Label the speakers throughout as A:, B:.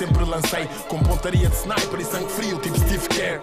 A: sempre lancei com pontaria de sniper e sangue frio, tipo Steve Kerr.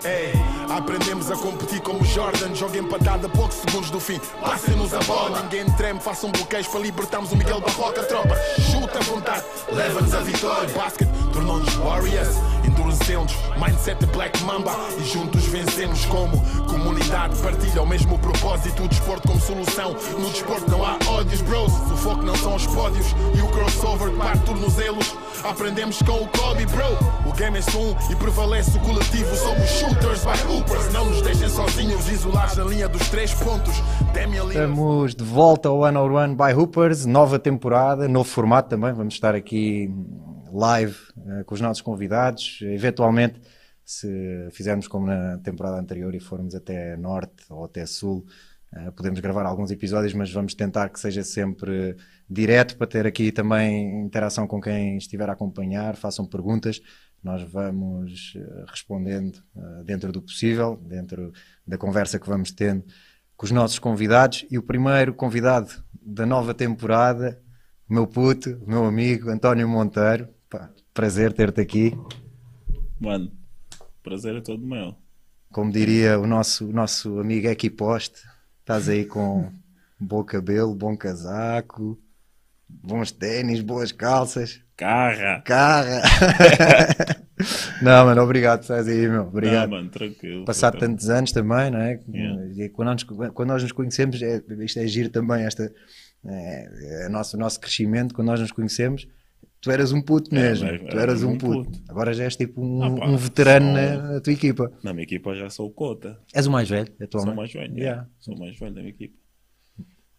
A: Aprendemos a competir como Jordan, joga empatada a poucos segundos do fim. Passem-nos a bola, ninguém treme, façam bloqueios para libertarmos o Miguel Barroca. Tropa, chuta à vontade, leva-nos a vitória. Basket tornou-nos Warriors, endurecemos, mindset Black Mamba e juntos vencemos como comunidade. Partilha o mesmo propósito, o desporto como solução. No desporto não há ódios, bros. O foco não são os pódios e o crossover que parte tornozelos. Aprendemos com o Bro. O game é um e prevalece o coletivo. Somos shooters by hoopers. Não nos deixem sozinhos, isolados na linha dos três pontos.
B: Estamos de volta ao One on One by Hoopers, nova temporada, novo formato também. Vamos estar aqui live uh, com os nossos convidados. Eventualmente, se fizermos como na temporada anterior e formos até norte ou até sul, uh, podemos gravar alguns episódios, mas vamos tentar que seja sempre direto para ter aqui também interação com quem estiver a acompanhar. Façam perguntas. Nós vamos uh, respondendo dentro do possível, dentro da conversa que vamos tendo com os nossos convidados. E o primeiro convidado da nova temporada, o meu puto, o meu amigo António Monteiro. Pá, prazer ter-te aqui.
C: Mano, prazer é todo meu.
B: Como diria o nosso, o nosso amigo Equiposte, estás aí com bom cabelo, bom casaco, bons ténis, boas calças.
C: Carra!
B: Carra! não, mano, obrigado, estás aí, meu. Obrigado.
C: Não, mano, tranquilo.
B: Passado tantos anos também, não é?
C: Yeah.
B: E quando, nós, quando nós nos conhecemos, é, isto é giro também, esta, é, é nosso, o nosso crescimento, quando nós nos conhecemos, tu eras um puto
C: É,
B: mesmo,
C: mas
B: tu
C: era
B: eras um puto.
C: puto.
B: Agora já és tipo um,
C: Ah, pá,
B: um veterano
C: sou-
B: na, na tua equipa.
C: Na minha equipa já sou o Cota.
B: És o mais velho,
C: Sou
B: atualmente.
C: mais velho.
B: Yeah.
C: yeah. Sou o mais velho da minha equipa.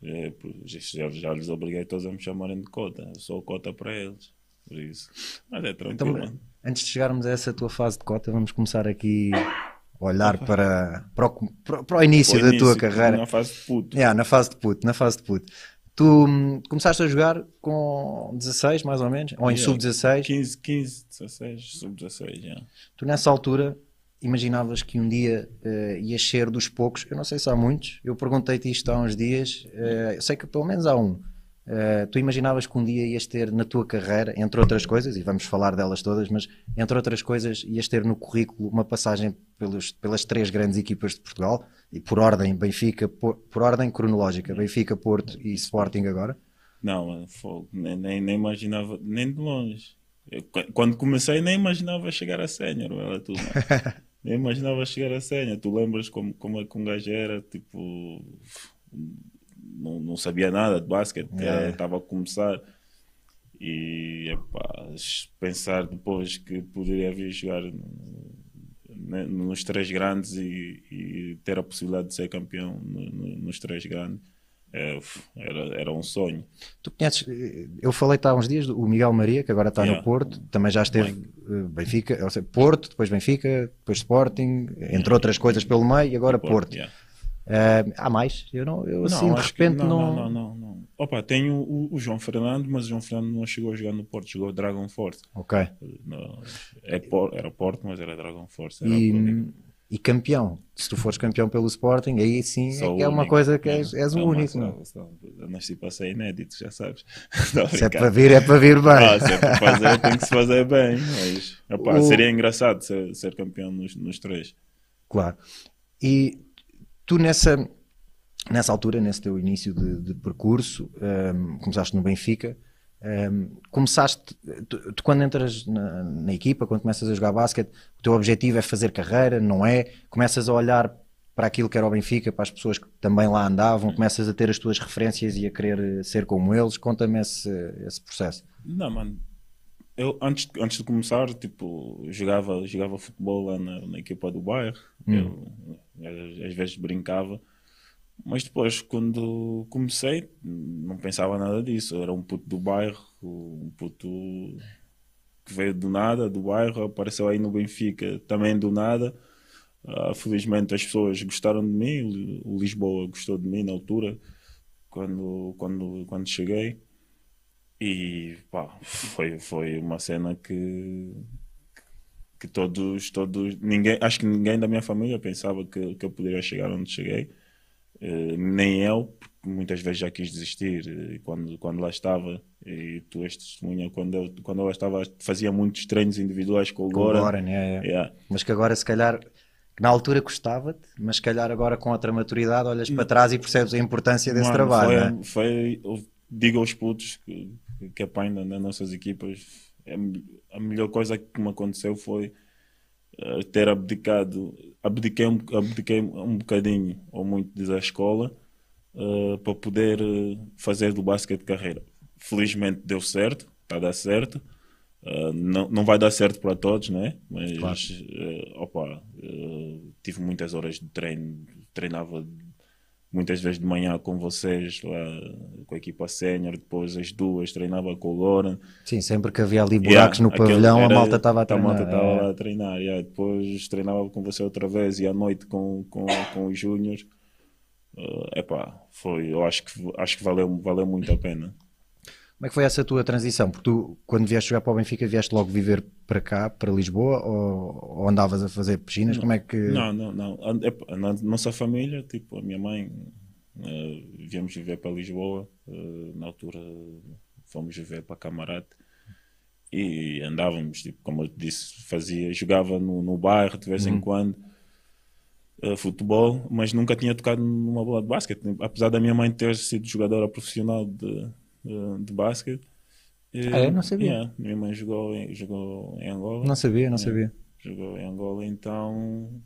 C: É, já, já, já lhes obriguei todos a me chamarem de Cota. Eu sou Cota para eles. Por isso. Mas é tranquilo,
B: Então, antes de chegarmos a essa tua fase de cota, vamos começar aqui a olhar para, para, o, para- o início
C: Ao
B: da tua
C: início,
B: carreira.
C: Na fase de puto.
B: Yeah, na fase de puto, na fase de puto. Tu hum, começaste a jogar com 16, mais ou menos, ou em
C: Yeah.
B: sub-16.
C: 15, 15, 16, sub-16, já.
B: Tu nessa altura imaginavas que um dia eh, ias ser dos poucos, eu não sei se há muitos, eu perguntei-te isto há uns dias, eu sei que pelo menos há um. Eh, tu imaginavas que um dia ias ter na tua carreira, entre outras coisas, e vamos falar delas todas, mas entre outras coisas, ias ter no currículo uma passagem pelos, pelas três grandes equipas de Portugal, e por ordem Benfica, por, por ordem cronológica, Benfica, Porto e Sporting agora?
C: Não, mano, fogo. Nem, nem, nem imaginava, nem de longe. Eu, qu- quando comecei, nem imaginava chegar a sénior, era tudo. nem imaginava chegar a sénior. Tu lembras como, como é que um gajo era? Tipo, não, não sabia nada de basquete, estava a começar. E epá, pensar depois que poderia vir jogar ne- nos três grandes e, e ter a possibilidade de ser campeão no- no- nos três grandes. É, era, era um sonho.
B: Tu conheces, eh, eu falei-te há uns dias do o Miguel Maria, que agora está no
C: Yeah.
B: Porto, também já esteve eh, Benfica, ou seja, Porto, depois Benfica, depois Sporting, entre outras coisas pelo meio, e agora Porto.
C: Yeah.
B: Eh, há mais? Eu, não, eu assim de repente
C: não,
B: não.
C: não, não, não, não. Opa, tenho o, o João Fernando, mas o João Fernando não chegou a jogar no Porto, jogou Dragon Force.
B: Ok.
C: No- é Por- era Porto, mas era Dragon Force. Era
B: E. e campeão, se tu fores campeão pelo Sporting, aí sim
C: Sou
B: é, é uma coisa que
C: É,
B: és, és o
C: não,
B: único.
C: mas,
B: não?
C: só- nasci para ser inédito, já sabes. Não,
B: Se é para vir, é para vir bem.
C: Ah, se é para fazer, tem que se fazer bem. Mas, epá,
B: O-
C: Seria engraçado ser, ser campeão nos, nos três.
B: Claro. E tu nessa, nessa altura, nesse teu início de, de percurso, ehm, começaste no Benfica, ehm, começaste, tu, tu quando entras na, na equipa, quando começas a jogar basquete, o teu objetivo é fazer carreira, não é? Começas a olhar para aquilo que era o Benfica, para as pessoas que também lá andavam, começas a ter as tuas referências e a querer ser como eles. Conta-me esse, esse processo.
C: Não, mano. Eu, antes, antes de começar, tipo, jogava, jogava futebol lá na, na equipa do bairro. Eu, às- às vezes brincava. Mas depois, quando comecei, não pensava nada disso. Era um puto do bairro, um puto que veio do nada, do bairro, apareceu aí no Benfica também do nada. Ah, felizmente as pessoas gostaram de mim, o Lisboa gostou de mim na altura, quando, quando, quando cheguei. E pá, foi, foi uma cena que, que todos, todos, ninguém, acho que ninguém da minha família pensava que, que eu poderia chegar onde cheguei. Eh, nem eu, porque muitas vezes já quis desistir e quando, quando lá estava e tu és testemunha quando eu, quando eu estava fazia muitos treinos individuais com o
B: Com o
C: Goran
B: Goran, é, é.
C: Yeah.
B: Mas que agora, se calhar, na altura custava-te, mas se calhar agora com outra maturidade olhas para trás e percebes a importância desse
C: Mano,
B: trabalho.
C: foi,
B: não é?
C: foi- digo aos putos que, que apanham nas nossas equipas é a melhor coisa que me aconteceu foi eh, ter abdicado abdiquei um, abdiquei um bocadinho ou muito da escola eh, para poder eh, fazer do basquete carreira felizmente deu certo está a dar certo Uh, não, não vai dar certo para todos, né? Mas
B: Claro.
C: uh, opa, uh, tive muitas horas de treino, treinava muitas vezes de manhã com vocês, lá com a equipa sénior, depois às duas treinava com o Goran.
B: Sim, sempre que havia ali buracos no
C: aquele
B: pavilhão, a
C: era-
B: malta estava a treinar.
C: malta estava
B: é.
C: lá a treinar. yeah. Depois treinava com você outra vez e à noite com, com, com os Júniors. Uh, epá, foi, eu acho que, acho que valeu, valeu muito a pena.
B: Como é que foi essa tua transição? Porque tu, quando vieste jogar para o Benfica, vieste logo viver para cá, para Lisboa, ou, ou andavas a fazer piscinas? Como é que.
C: Não, não, não. Na nossa família, tipo, a minha mãe, eh, viemos viver para Lisboa. eh, na altura fomos viver para Camarate. E andávamos, tipo, como eu disse, fazia, jogava no, no bairro de vez em quando. eh, futebol, mas nunca tinha tocado numa bola de basquete. Apesar da minha mãe ter sido jogadora profissional de, de, de basquete. eh,
B: Ah, é? Não sabia.
C: yeah, minha mãe jogou, em- jogou em Angola.
B: Não sabia, não
C: É.
B: sabia.
C: Jogou em Angola, então.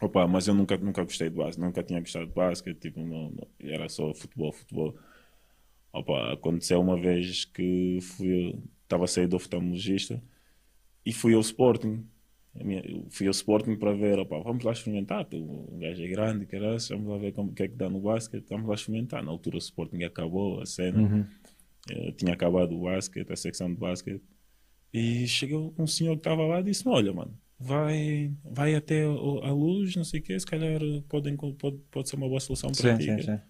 C: Opa, mas eu nunca, nunca gostei de basquete, nunca tinha gostado de basquete, tipo, não, não- era só futebol, futebol. Opa, aconteceu uma vez que fui, estava a sair do oftalmologista e fui ao Sporting. Minha- eu fui ao Sporting para ver, opa, vamos lá experimentar, o gajo é grande, caralho, vamos lá ver como, o que é que dá no basquete, vamos lá experimentar. Na altura o Sporting acabou a cena, Eh, tinha acabado o basquete, a secção de basquete. E chegou um senhor que estava lá e disse: Olha, mano, vai, vai até a luz, não sei o quê, se calhar podem, pode, pode ser uma boa solução para
B: Sim,
C: ti.
B: sim, sim.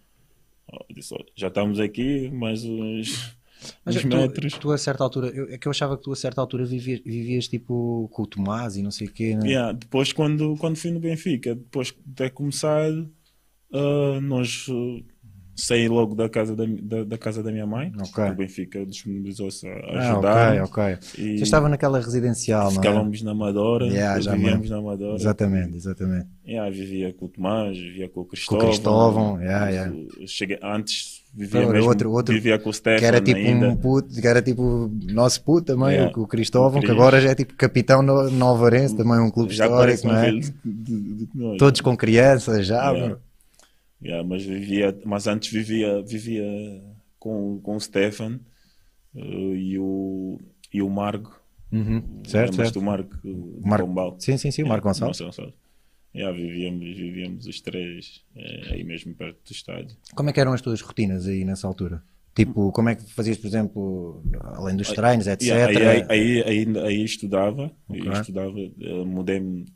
C: Eu disse, "Olha, já estamos aqui, mais uns,
B: Mas
C: uns
B: tu,
C: metros.
B: tu a certa altura, eu, é que eu achava que tu a certa altura vivias, vivias tipo com o Tomás e não sei o quê. né?
C: Yeah, depois, quando, quando fui no Benfica, depois de ter começado, ah, nós uh, saí logo da casa da, da, da casa da minha mãe.
B: Ok.
C: O Benfica disponibilizou-se a
B: Ah,
C: ajudar.
B: ok, ok.
C: E
B: Você estava naquela residencial, não é?
C: Ficávamos na Amadora,
B: Yeah, já
C: vivíamos na Amadora.
B: Exatamente, exatamente.
C: Yeah, vivia com o Tomás, vivia com o
B: Com
C: Cristóvão.
B: o Cristóvão, yeah, yeah.
C: Cheguei, antes vivia mesmo,
B: outro- outro
C: vivia com o Stefan
B: Que era tipo
C: ainda.
B: um puto, que era tipo nosso puto também,
C: Yeah.
B: o Cristóvão, que agora já é tipo capitão no, no Alvarense, também um clube
C: Já
B: histórico, não é?
C: do que nós.
B: Todos com crianças já,
C: Yeah. Yeah, mas vivia, mas antes vivia, vivia com, com o Stefan eh, e o e o Marco.
B: Uhum. Certo, certo.
C: do Marco,
B: O Marco-
C: Pombal?
B: Sim, sim, sim, o Marco Gonçalves.
C: Marco Gonçalves. Yeah, vivíamos, vivíamos os três eh, aí mesmo perto do estádio.
B: Como é que eram as tuas rotinas aí nessa altura? Tipo, como é que fazias, por exemplo, além dos treinos, etc.
C: Yeah, aí, aí, aí, aí, estudava, aí
B: Ok.
C: estudava, eh, mudei-me,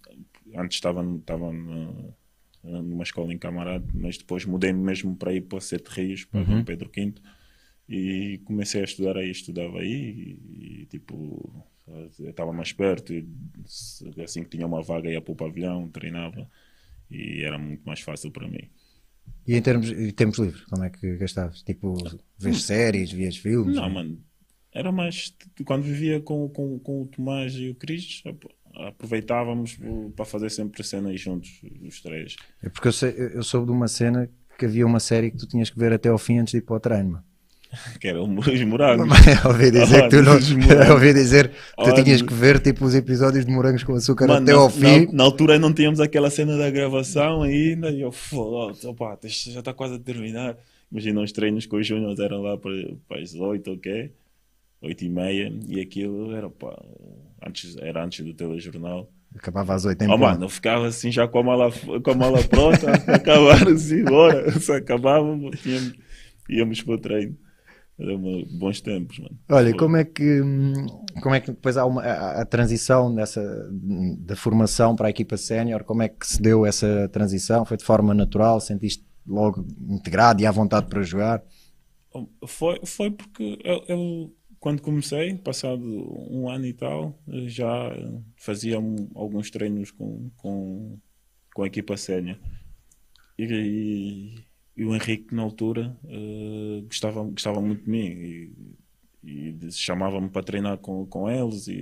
C: antes estava, estava numa escola em Camarade, mas depois mudei-me mesmo para ir para Sete Rios, para
B: Uhum.
C: Pedro V, e comecei a estudar aí, estudava aí, e, e, tipo, estava mais perto, e assim que tinha uma vaga ia para o pavilhão, treinava, e era muito mais fácil para mim.
B: E em termos, em tempos livres, como é que gastavas? Tipo, vês séries, vias filmes?
C: Não, mano. Era mais. Quando vivia com, com, com o Tomás e o Cris, ap- aproveitávamos para fazer sempre cenas juntos, os três.
B: É porque eu, sei, eu soube de uma cena que havia uma série que tu tinhas que ver até ao fim antes de ir para o treino,
C: os morangos.
B: Dizer que tu não. Ouvi dizer que tu tinhas que ver tipo os episódios de morangos com açúcar
C: Mano,
B: até
C: na,
B: ao fim.
C: Na, na altura não tínhamos aquela cena da gravação ainda, e eu, já está quase a terminar. Imagina os treinos com os Júnior eram lá para, para as 8, ok? 8 e meia, e aquilo era, pá, antes, era antes do telejornal.
B: Acabava às 8 em
C: Oh, mano, eu ficava assim já com a mala, com a mala pronta, acabar assim, bora. Se acabava, tínhamos, íamos para o treino. Era uma- bons tempos, mano.
B: Olha, como é que como é que depois há uma, a, a transição dessa da formação para a equipa sénior, como é que se deu essa transição? Foi de forma natural? Sentiste logo integrado e à vontade para jogar?
C: Foi, foi porque eu, eu, quando comecei, passado um ano e tal, já fazia um- alguns treinos com, com, com a equipa sénior. E, e o Henrique, na altura, uh, gostava, gostava muito de mim e, e chamava-me para treinar com, com eles e,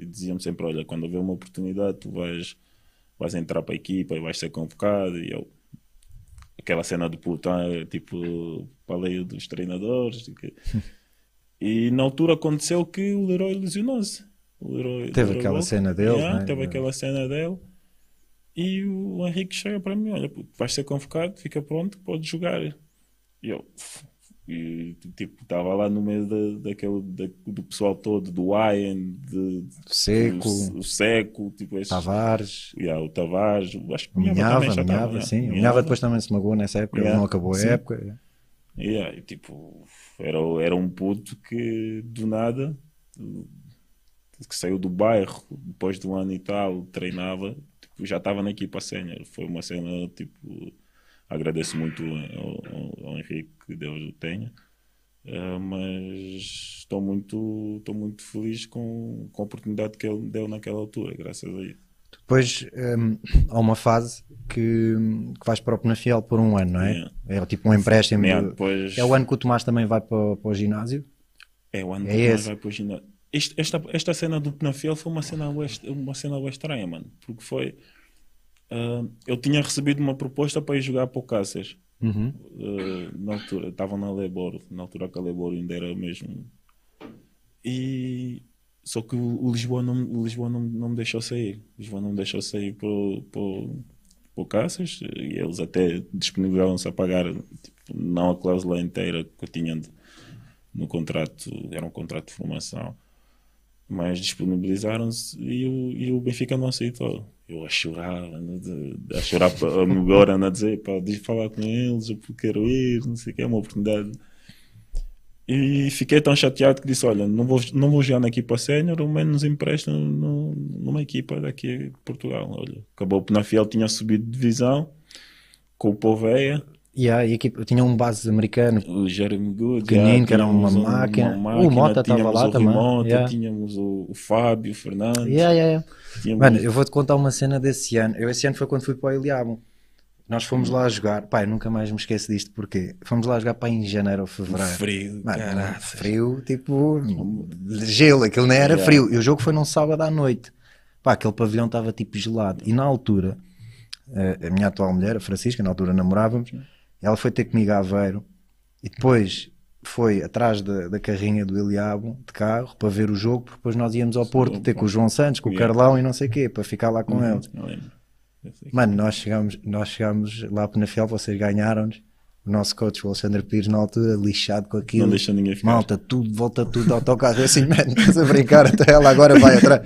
C: e dizia-me sempre: Olha, quando houver uma oportunidade, tu vais, vais entrar para a equipa e vais ser convocado. E eu, aquela cena do puto, tipo, falei dos treinadores. E, e, na altura aconteceu que o Leroy lesionou-se.
B: Teve Leroy aquela cena dele, yeah,
C: né? Teve aquela cena dele. E o Henrique chega para mim: Olha, vais ser convocado, fica pronto, podes jogar. E eu, e, tipo, estava lá no meio da, daquele, da, do pessoal todo, do Ian, de,
B: Seco,
C: o, o Seco, tipo, esses,
B: Tavares,
C: yeah, o Tavares, acho que
B: o Minhava, Minhava, Minhava, sim. O Minhava depois também se magoou nessa época, yeah, não acabou a época.
C: Yeah, e, tipo, era, era um puto que do nada que saiu do bairro depois de um ano e tal, treinava já estava na equipa sénior. Foi uma cena, tipo, agradeço muito ao, ao, ao Henrique, que Deus o tenha. Uh, mas estou muito, estou muito feliz com, com a oportunidade que ele me deu naquela altura, graças a isso.
B: Depois um, há uma fase que, que vais para o Penafiel por um ano, não é? Yeah. É tipo um empréstimo. Yeah, depois... É o ano que o Tomás também vai para, para o ginásio?
C: É o ano é que o Tomás vai para o ginásio esta, esta cena do Penafiel foi uma cena uma cena estranha, mano. Porque foi. Uh, eu tinha recebido uma proposta para ir jogar para o Cáceres. Uhum. Uh, na altura, estava na Lebor, na altura que a Lebor ainda era mesmo. E. Só que o, Lisboa, não, o Lisboa não, não me deixou sair. O Lisboa não me deixou sair para, o Cáceres e eles até disponibilizavam-se a pagar tipo, não a cláusula inteira que eu tinha no contrato, era um contrato de formação mas disponibilizaram-se e o, e o Benfica não aceitou. Eu a chorar, a chorar agora, a dizer, pá, de falar com eles, eu quero ir, não sei o que, é uma oportunidade. E fiquei tão chateado que disse: Olha, não vou, não vou jogar na equipa sénior, ao menos empresto numa equipa daqui de Portugal. Olha, acabou o Penafiel tinha subido de divisão com o Poveia
B: Yeah, e equipa, tinha um base americano
C: o Jeremy Good,
B: pequenino, que era uma máquina. uma máquina. O Mota estava lá
C: o
B: também.
C: Mota, yeah. Tínhamos o, o Fábio, o Fernandes.
B: Yeah, yeah, yeah. Mano, eu vou-te contar uma cena desse ano. Eu esse ano foi quando fui para o Eliabo. Nós fomos lá jogar, pai, nunca mais me esqueço disto, porque fomos lá jogar para em janeiro ou fevereiro.
C: Frio,
B: Mano, frio, tipo, gelo, aquilo nem era yeah. frio. E o jogo foi num sábado à noite. Pá, aquele pavilhão estava tipo gelado. E na altura, a minha atual mulher, a Francisca, na altura namorávamos, ela foi ter comigo a Aveiro e depois foi atrás da, da carrinha do Eliabo de carro para ver o jogo, porque depois nós íamos ao Porto ter com o João Santos, com o Carlão e não sei o quê, para ficar lá com uhum, eles. Mano, nós chegamos, nós chegamos lá para Nafel, vocês ganharam-nos. O nosso coach, o Alexandre Pires, na altura, lixado com aquilo.
C: Não deixa ninguém ficar.
B: Malta, tudo, volta tudo, autocarro. Eu assim, mano, estás a brincar, até ela agora vai atrás.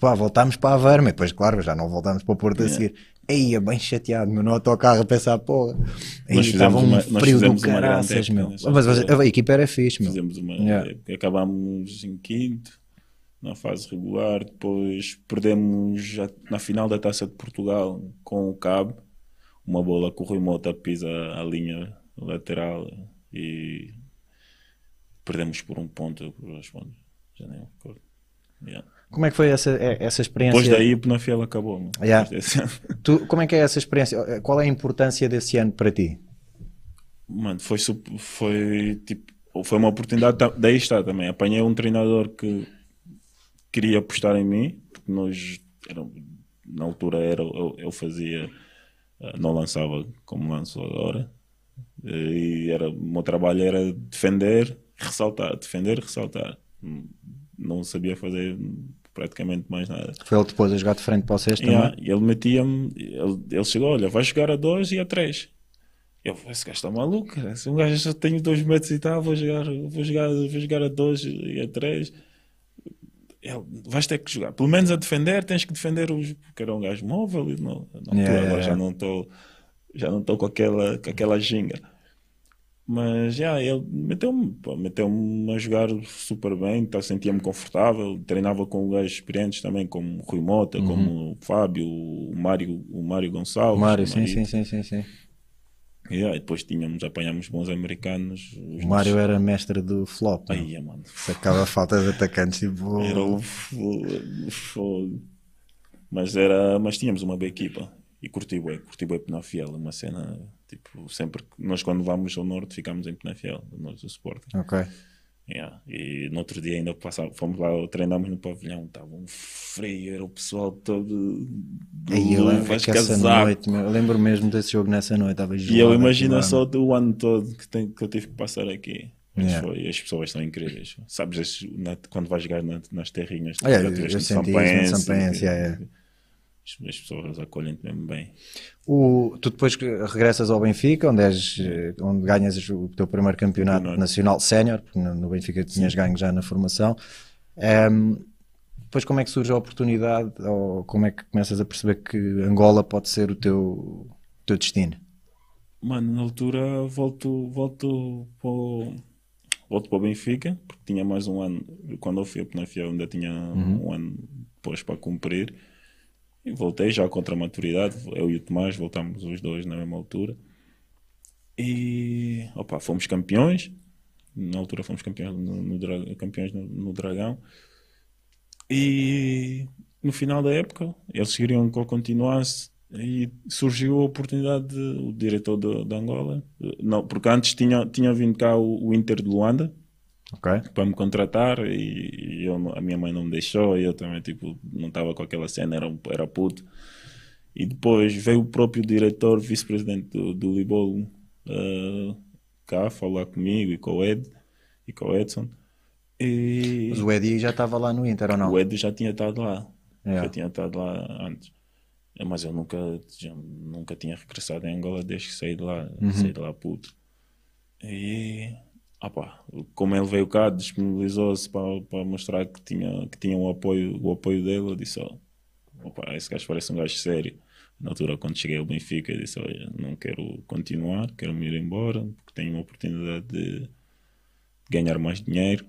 B: Pá, voltámos para a Aveiro, mas depois, claro, já não voltámos para o Porto yeah. a seguir. Aí, é bem chateado, meu, no autocarro a pensar, porra. Aí estava um uma, frio do caraças, meu. Mas, a, a equipa era fixe, meu.
C: Fizemos uma. Yeah. Acabámos em quinto, na fase regular, depois perdemos na final da taça de Portugal com o Cabo, uma bola que o Rui Mota pisa a linha lateral e perdemos por um ponto, já nem recordo. Yeah.
B: Como é que foi essa, é, essa experiência?
C: Depois daí o Penafiel acabou.
B: Yeah. Tu, como é que é essa experiência? Qual é a importância desse ano para ti?
C: Mano, foi, foi tipo, foi uma oportunidade, daí está também. Apanhei um treinador que queria apostar em mim, porque nós, era, na altura era, eu, eu fazia, eh, não lançava como lanço agora. E era, o meu trabalho era defender, ressaltar, defender, ressaltar. Não sabia fazer praticamente mais nada.
B: Foi ele depois a jogar de frente para vocês
C: yeah, também? ele metia-me, ele, ele chegou, olha, vai jogar a 2 e a 3. Eu esse gajo está maluco, se um gajo só tem 2 metros e tal, vou jogar, vou jogar, vou jogar a 2 e a 3. Ele, vais ter que jogar, pelo menos a defender, tens que defender os, porque era um gajo móvel, não, não yeah, yeah. já não estou já não estou com aquela, com aquela ginga. Mas já, ele meteu-me meteu a jogar super bem, tá, sentia-me confortável, treinava com gajos experientes também, como Rui Mota, uhum. como o Fábio, o Mário, o Mário Gonçalves.
B: Mário, sim, sim, sim, sim, sim.
C: Yeah, e depois tínhamos, apanhámos bons americanos.
B: O Mário era mestre do flop.
C: Aí, mano.
B: Sacava a falta de atacantes tipo.
C: Era o fogo. Mas, era, mas tínhamos uma boa equipa. E curti bem, curti bem Penafiel, uma cena, tipo, sempre que nós quando vamos ao norte ficamos em Penafiel, nós do Sporting.
B: Ok.
C: Yeah. E no outro dia ainda passava, fomos lá, treinámos no pavilhão, estava um frio, era o pessoal todo de
B: Aí eu lembro
C: luvas, casaco.
B: noite, eu lembro mesmo desse jogo nessa noite, estava
C: E eu imagino só do ano todo que, tem, que eu tive que passar aqui.
B: Yeah.
C: foi, as pessoas são incríveis. Sabes, quando vais jogar na- nas terrinhas,
B: Ah, é,
C: já
B: eu- eu senti isso no
C: Sampense,
B: Sampense,
C: que-
B: é, é.
C: As, as pessoas acolhem-te mesmo bem.
B: O, tu depois que regressas ao Benfica, onde, és, eh, onde ganhas o teu primeiro campeonato
C: Campeonato.
B: nacional sénior, porque no, no Benfica tinhas ganho já na formação. Ehm, depois como é que surge a oportunidade, ou como é que começas a perceber que Angola pode ser o teu, o teu destino?
C: Mano, na altura volto, volto para o, volto para o Benfica, porque tinha mais um ano. Quando eu fui a Penafiel ainda tinha um ano depois para cumprir. E voltei já contra a maturidade. Eu e o Tomás voltámos os dois na mesma altura. E opa, fomos campeões. Na altura fomos campeões no, no, campeões no, no Dragão. E no final da época eles queriam que eu continuasse e surgiu a oportunidade de, o diretor de Angola, não, porque antes tinha, tinha vindo cá o, o Inter de Luanda
B: Ok?
C: para me contratar e, eu, a minha mãe não me deixou e eu também tipo, não estava com aquela cena, era, era puto. E depois veio o próprio diretor, vice-presidente do, do Libolo eh, cá falar comigo e com o Ed e com o Edson. E
B: Mas o Eddie já estava lá no Inter ou não?
C: o Ed já tinha estado lá.
B: Yeah.
C: Já tinha estado lá antes. É, Mas eu nunca, já nunca tinha regressado em Angola desde que saí de lá. Saí de lá puto. E opá, como ele veio cá, disponibilizou-se para, para mostrar que tinha, que tinha o, apoio, o apoio dele, eu disse, ó, opá, esse gajo parece um gajo sério. Na altura, quando cheguei ao Benfica, eu disse, olha, não quero continuar, quero me ir embora, porque tenho uma oportunidade de ganhar mais dinheiro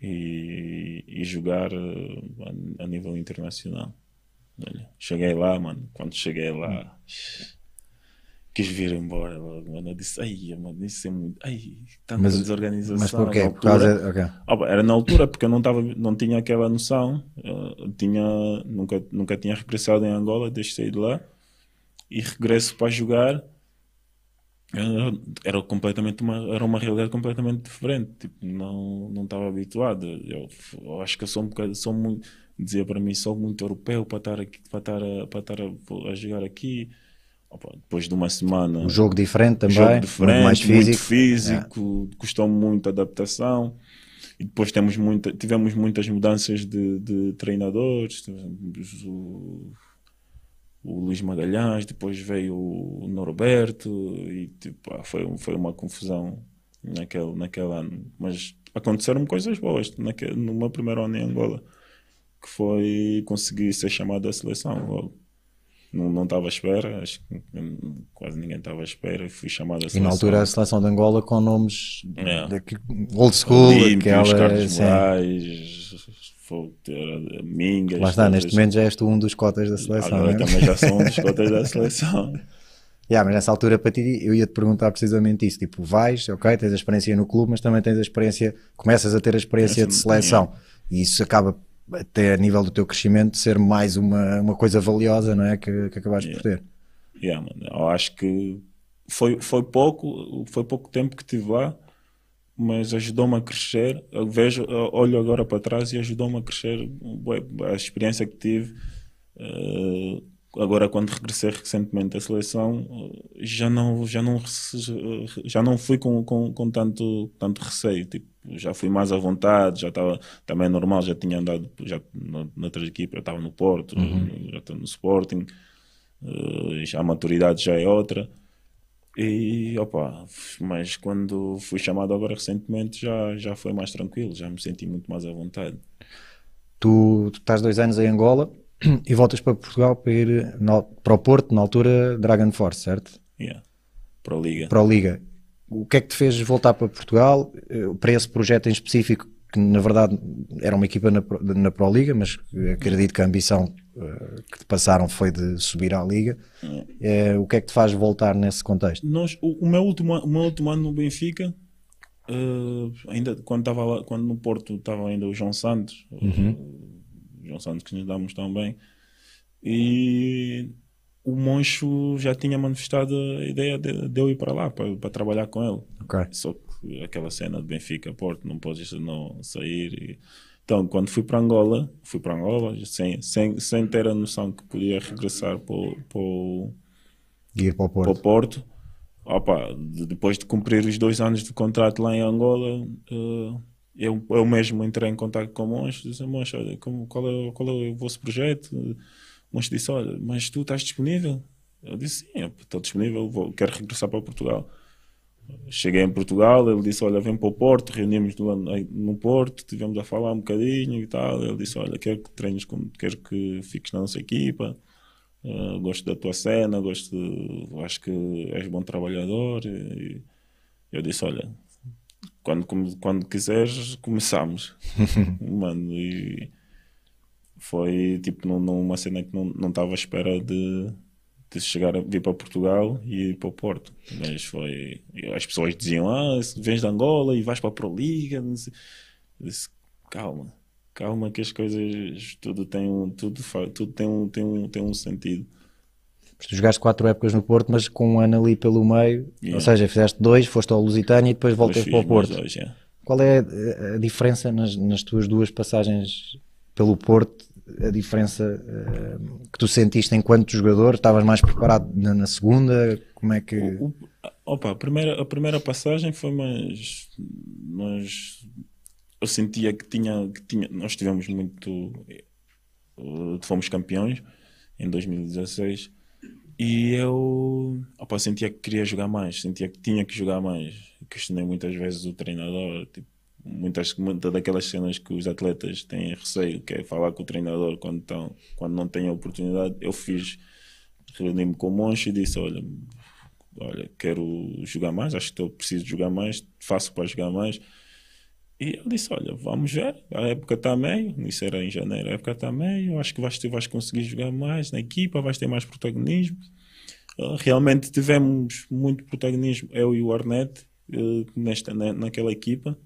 C: e, e jogar eh, a, a nível internacional. Olha, cheguei lá, mano. Quando cheguei lá, quis vir embora mano. Eu disse, ai, mano, isso é muito. Ai, tanta
B: Mas-
C: desorganização.
B: Mas porquê? Por causa...
C: altura.
B: ok.
C: Ah, era na altura, porque eu não, tava, não tinha aquela noção. eh, tinha, nunca, nunca tinha regressado em Angola, sair de lá. E regresso para jogar. Era, era completamente uma, era uma realidade completamente diferente. Tipo, não, não estava habituado. Eu, eu acho que eu sou um bocado, sou muito, dizia para mim, sou muito europeu para estar, aqui, para estar, a, para estar a, a jogar aqui. Depois de uma semana
B: Um jogo diferente também,
C: jogo
B: muito
C: diferente,
B: mais físico.
C: muito físico, custou muito adaptação. E depois temos muita, tivemos muitas mudanças de, de treinadores. O, o Luís Magalhães, depois veio o Norberto, e tipo, ah, foi, foi uma confusão naquele, naquele ano. Mas aconteceram coisas boas naquele, no meu primeiro ano em Angola, que foi conseguir ser chamado à seleção logo. Não não estava à espera, acho que quase ninguém estava à espera, e fui chamado
B: E
C: seleção.
B: na altura a seleção de Angola com nomes
C: É.
B: daqui- old school, aquela,
C: Carlos
B: sim.
C: Moraes, Mingas.
B: Lá está, neste momento já és tu um dos cotas da seleção.
C: Agora
B: é?
C: também já são um dos cotas da seleção.
B: Yeah, mas nessa altura para ti eu ia te perguntar precisamente isso, tipo, vais, ok, tens a experiência no clube, mas também tens a experiência, começas a ter a experiência de seleção e isso acaba até a nível do teu crescimento ser mais uma, uma coisa valiosa, não é, que, que acabaste por ter.
C: Yeah, mano, eu acho que foi, foi pouco, foi pouco tempo que estive lá, mas ajudou-me a crescer. Eu vejo, eu olho agora para trás e ajudou-me a crescer a experiência que tive. Eh, agora quando regressei recentemente à seleção, eh, já não já não já não fui com, com, com tanto tanto receio, tipo, já fui mais à vontade, já estava também é normal, já tinha andado já na- noutras equipas, eu estava no Porto, já estou no Sporting. Uh, já a maturidade já é outra. E opa, mas quando fui chamado agora recentemente já, já foi mais tranquilo, já me senti muito mais à vontade.
B: Tu, tu estás dois anos em Angola e voltas para Portugal para ir na- para o Porto, na altura Dragon Force, certo?
C: Yeah. Para a Liga.
B: Para a Liga. O que é que te fez voltar para Portugal, eh, para esse projeto em específico, que na verdade era uma equipa na, Pro- na Pro Liga, mas acredito que a ambição eh, que te passaram foi de subir à Liga. Eh, o que é que te faz voltar nesse contexto?
C: Nós, o, o meu último, o meu último ano no Benfica, eh, ainda quando estava lá, quando no Porto estava ainda o João Santos, o João Santos que nos damos tão bem, e o Moncho já tinha manifestado a ideia de, de eu ir para lá, para, para trabalhar com ele.
B: Ok.
C: Só que aquela cena de Benfica, Porto, não podes não sair. e- Então, quando fui para Angola, fui para Angola sem, sem, sem ter a noção que podia regressar para, para, o-
B: ir para o
C: para o
B: Porto.
C: Porto. Opa, de- depois de cumprir os dois anos de contrato lá em Angola, eh, eu, eu mesmo entrei em contato com o Moncho e disse: Moncho, olha, como, qual, é, qual é o vosso projeto? O Moncho disse: Olha, mas tu estás disponível? Eu disse: Sim, estou disponível, vou, quero regressar para Portugal. Cheguei em Portugal, ele disse: Olha, vem para o Porto, reunimos no no Porto, tivemos a falar um bocadinho e tal. Ele disse: Olha, quero que treines, com, quero que fiques na nossa equipa. Uh, gosto da tua cena, gosto acho que és bom trabalhador. E, eu disse: Olha, quando, quando quiseres, começamos. Mano, e foi tipo num- numa cena que não não estava à espera de, de chegar a vir para Portugal e ir para o Porto. Mas foi. As pessoas diziam: Ah, vens de Angola e vais para a Pro Liga. não sei. Eu disse: Calma, calma, que as coisas. Tudo tem tudo, tudo tem um, tem um, tem um sentido.
B: Tu jogaste quatro épocas no Porto, mas com um ano ali pelo meio.
C: Yeah.
B: Ou seja, fizeste dois, foste ao Lusitânia e depois voltas
C: Depois
B: para o Porto.
C: dois, yeah.
B: Qual é a, diferença nas, nas tuas duas passagens pelo Porto? A diferença eh, que tu sentiste enquanto jogador? Estavas mais preparado na, na segunda? Como é que.
C: O- opa, a primeira, a primeira passagem foi mais, mais eu sentia que tinha, que tinha nós tivemos muito eh, fomos campeões em 2016 e eu opa, sentia que queria jogar mais sentia que tinha que jogar mais questionei muitas vezes o treinador tipo, muitas, muitas daquelas cenas que os atletas têm receio que é falar com o treinador quando, estão, quando não têm a oportunidade eu fiz reuni-me com o Moncho e disse olha olha, quero jogar mais, acho que eu preciso jogar mais, faço para jogar mais. E eu disse, olha, vamos ver, a época está meio, isso era em janeiro, a época está meio, acho que vais, vais conseguir jogar mais na equipa, vais ter mais protagonismo. Uh, Realmente tivemos muito protagonismo, eu e o Arnett, uh, nesta, na, naquela equipa,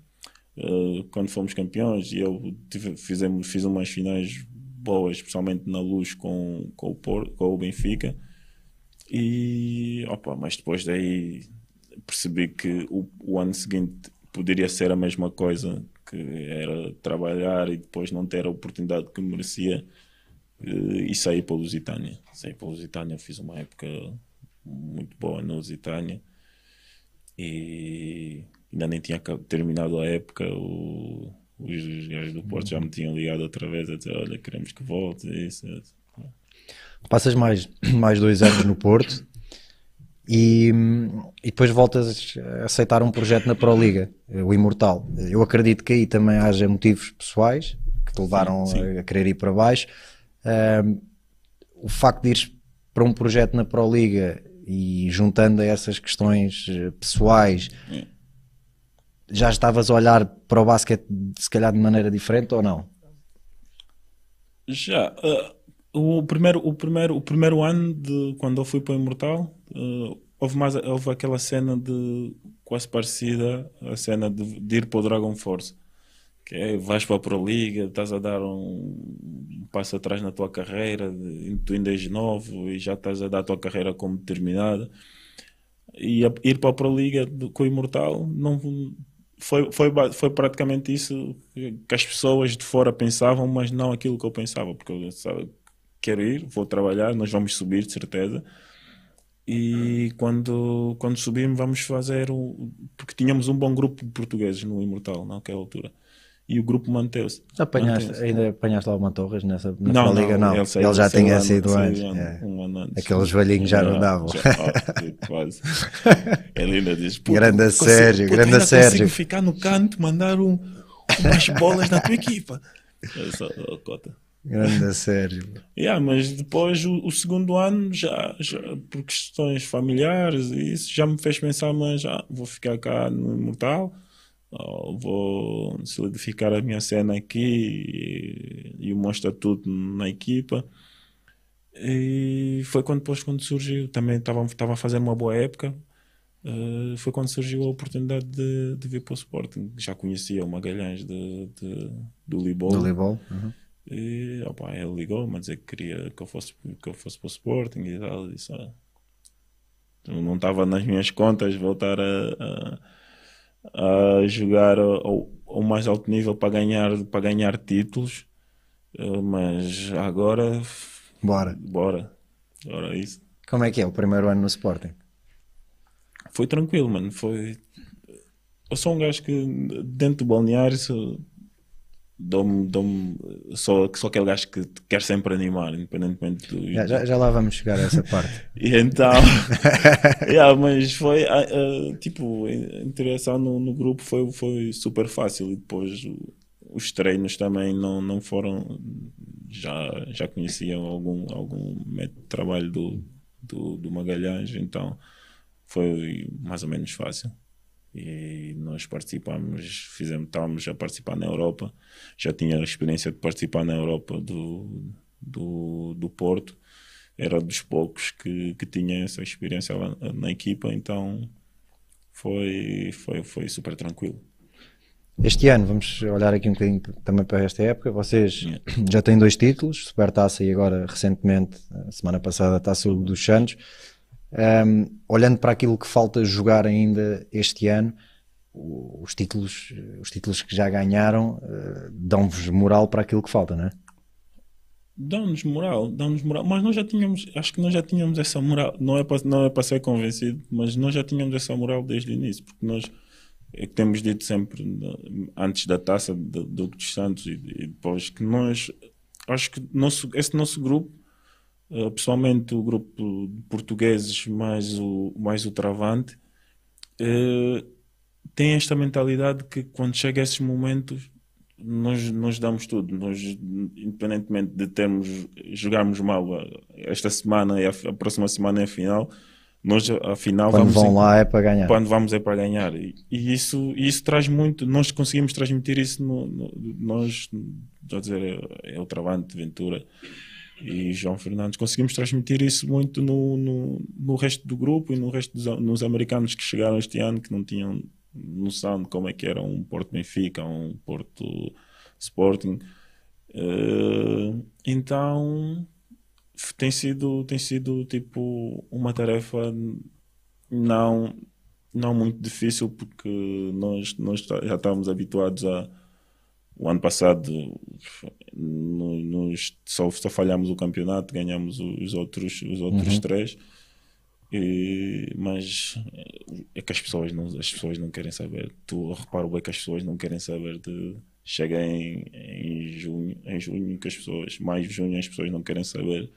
C: uh, quando fomos campeões, e eu tive, fizemos, fiz umas finais boas, especialmente na luz com, com, o, Porto, com o Benfica. E opa, mas depois daí percebi que o, o ano seguinte poderia ser a mesma coisa, que era trabalhar e depois não ter a oportunidade que merecia eh, e sair para a Lusitânia. Saí para a Lusitânia, fiz uma época muito boa na Lusitânia e ainda nem tinha terminado a época. O, os gajos do Porto já me tinham ligado outra vez a dizer: Olha, queremos que volte. Isso.
B: Passas mais, mais dois anos no Porto e, e depois voltas a aceitar um projeto na Pro Liga, o Imortal. Eu acredito que aí também haja motivos pessoais que te levaram
C: Sim, sim.
B: A, querer ir para baixo. O facto de ires para um projeto na Pro Liga e juntando a essas questões eh, pessoais, já estavas a olhar para o basquete se calhar de maneira diferente ou não?
C: Já. ah, o, primeiro, o, primeiro, o primeiro ano de quando eu fui para o Imortal, ah, houve, mais, houve aquela cena de quase parecida à cena de, de ir para o Dragon Force. Que é, vais para a Pro Liga, estás a dar um, um passo atrás na tua carreira, de- tu ainda és novo e já estás a dar a tua carreira como determinada. E a- ir para a Pro Liga com o Imortal não foi, foi, foi praticamente isso que as pessoas de fora pensavam, mas não aquilo que eu pensava, porque eu sabe, quero ir, vou trabalhar, nós vamos subir de certeza. E quando, quando subirmos, vamos fazer o. Porque tínhamos um bom grupo de portugueses no Imortal, naquela altura. E o grupo manteve-se.
B: Apanhaste,
C: Manteve-se.
B: ainda apanhaste alguma Torres nessa na
C: Não,
B: Pro Liga? Não,
C: ele,
B: ele, já tinha sido antes. é.
C: um ano antes.
B: Aqueles velhinhos já não
C: Já,
B: davam.
C: já, ah, quase. Ele ainda diz: "Puto,
B: Grande
C: consigo-
B: Sérgio,
C: puto,
B: grande Sérgio."
C: consigo ficar no canto, mandar um, umas bolas na tua equipa. Eu só, oh, cota.
B: Grande Sérgio.
C: Yeah, mas depois o, o segundo ano já, já por questões familiares e isso já me fez pensar mas já vou ficar cá no Imortal ou vou solidificar a minha cena aqui e, e o meu estatuto na equipa e foi quando depois quando surgiu também estava a fazer uma boa época eh, foi quando surgiu a oportunidade de, de vir para o Sporting já conhecia o Magalhães de, de, do Libol
B: Do Libol. Uhum.
C: E opa, ele ligou-me a dizer que queria que eu fosse, que eu fosse para o Sporting e tal. Eu disse, ah, não estava nas minhas contas voltar a, a, a jogar ao, ao, mais alto nível para ganhar, para ganhar títulos. Eh, mas agora.
B: Bora.
C: Bora. Bora, é isso.
B: Como é que é o primeiro ano no Sporting?
C: Foi tranquilo, mano. Foi. Eu sou um gajo que dentro do balneário sou dou-me, dou-me, sou, sou aquele gajo que quer sempre animar, independentemente do.
B: Já, já, já lá vamos chegar a essa parte.
C: e então, yeah, mas foi uh, tipo, a interação no, no, grupo foi, foi super fácil e depois os treinos também não, não foram. Já, já conheciam algum, algum método de trabalho do, do, do Magalhães, então foi mais ou menos fácil e nós participamos, fizemos, estávamos a participar na Europa, já tinha a experiência de participar na Europa do, do, do Porto, era dos poucos que, que tinha essa experiência lá na equipa, então foi, foi, foi super tranquilo.
B: Este ano, vamos olhar aqui um bocadinho também para esta época, vocês yeah. já têm dois títulos, Supertaça e agora recentemente, semana passada, a Taça dos Santos. Um, olhando para aquilo que falta jogar ainda este ano, os títulos, os títulos que já ganharam uh, dão-vos moral para aquilo que falta, não é?
C: Dão-nos moral, dão-nos moral, mas nós já tínhamos, acho que nós já tínhamos essa moral, não é para, não é para ser convencido, mas nós já tínhamos essa moral desde o início, porque nós é que temos dito sempre antes da taça do, do dos Santos e, e, depois que nós acho que nosso, esse nosso grupo Uh, pessoalmente o grupo de portugueses mais o, mais o Travante uh, tem esta mentalidade que quando chega a esses momentos nós, nós damos tudo, nós independentemente de termos jogarmos mal esta semana e a, a próxima semana é a final nós a final
B: quando
C: vamos
B: vão em, lá é para ganhar.
C: quando vamos é para ganhar. E, e, isso, isso traz muito nós conseguimos transmitir isso no, no, nós, a dizer, é, é o Travante Ventura e João Fernandes. Conseguimos transmitir isso muito no, no, no resto do grupo e no resto dos nos americanos que chegaram este ano, que não tinham noção de como é que era um Porto Benfica, um Porto Sporting. Uh, então tem sido, tem sido tipo uma tarefa não, não muito difícil porque nós, nós já estávamos habituados a o ano passado nos, só, só falhámos o campeonato, ganhamos os outros, os outros uhum. três. E, mas é que as pessoas não as pessoas não querem saber tu reparo bem que as pessoas não querem saber de chega em, em junho em junho que as pessoas mais junho as pessoas não querem saber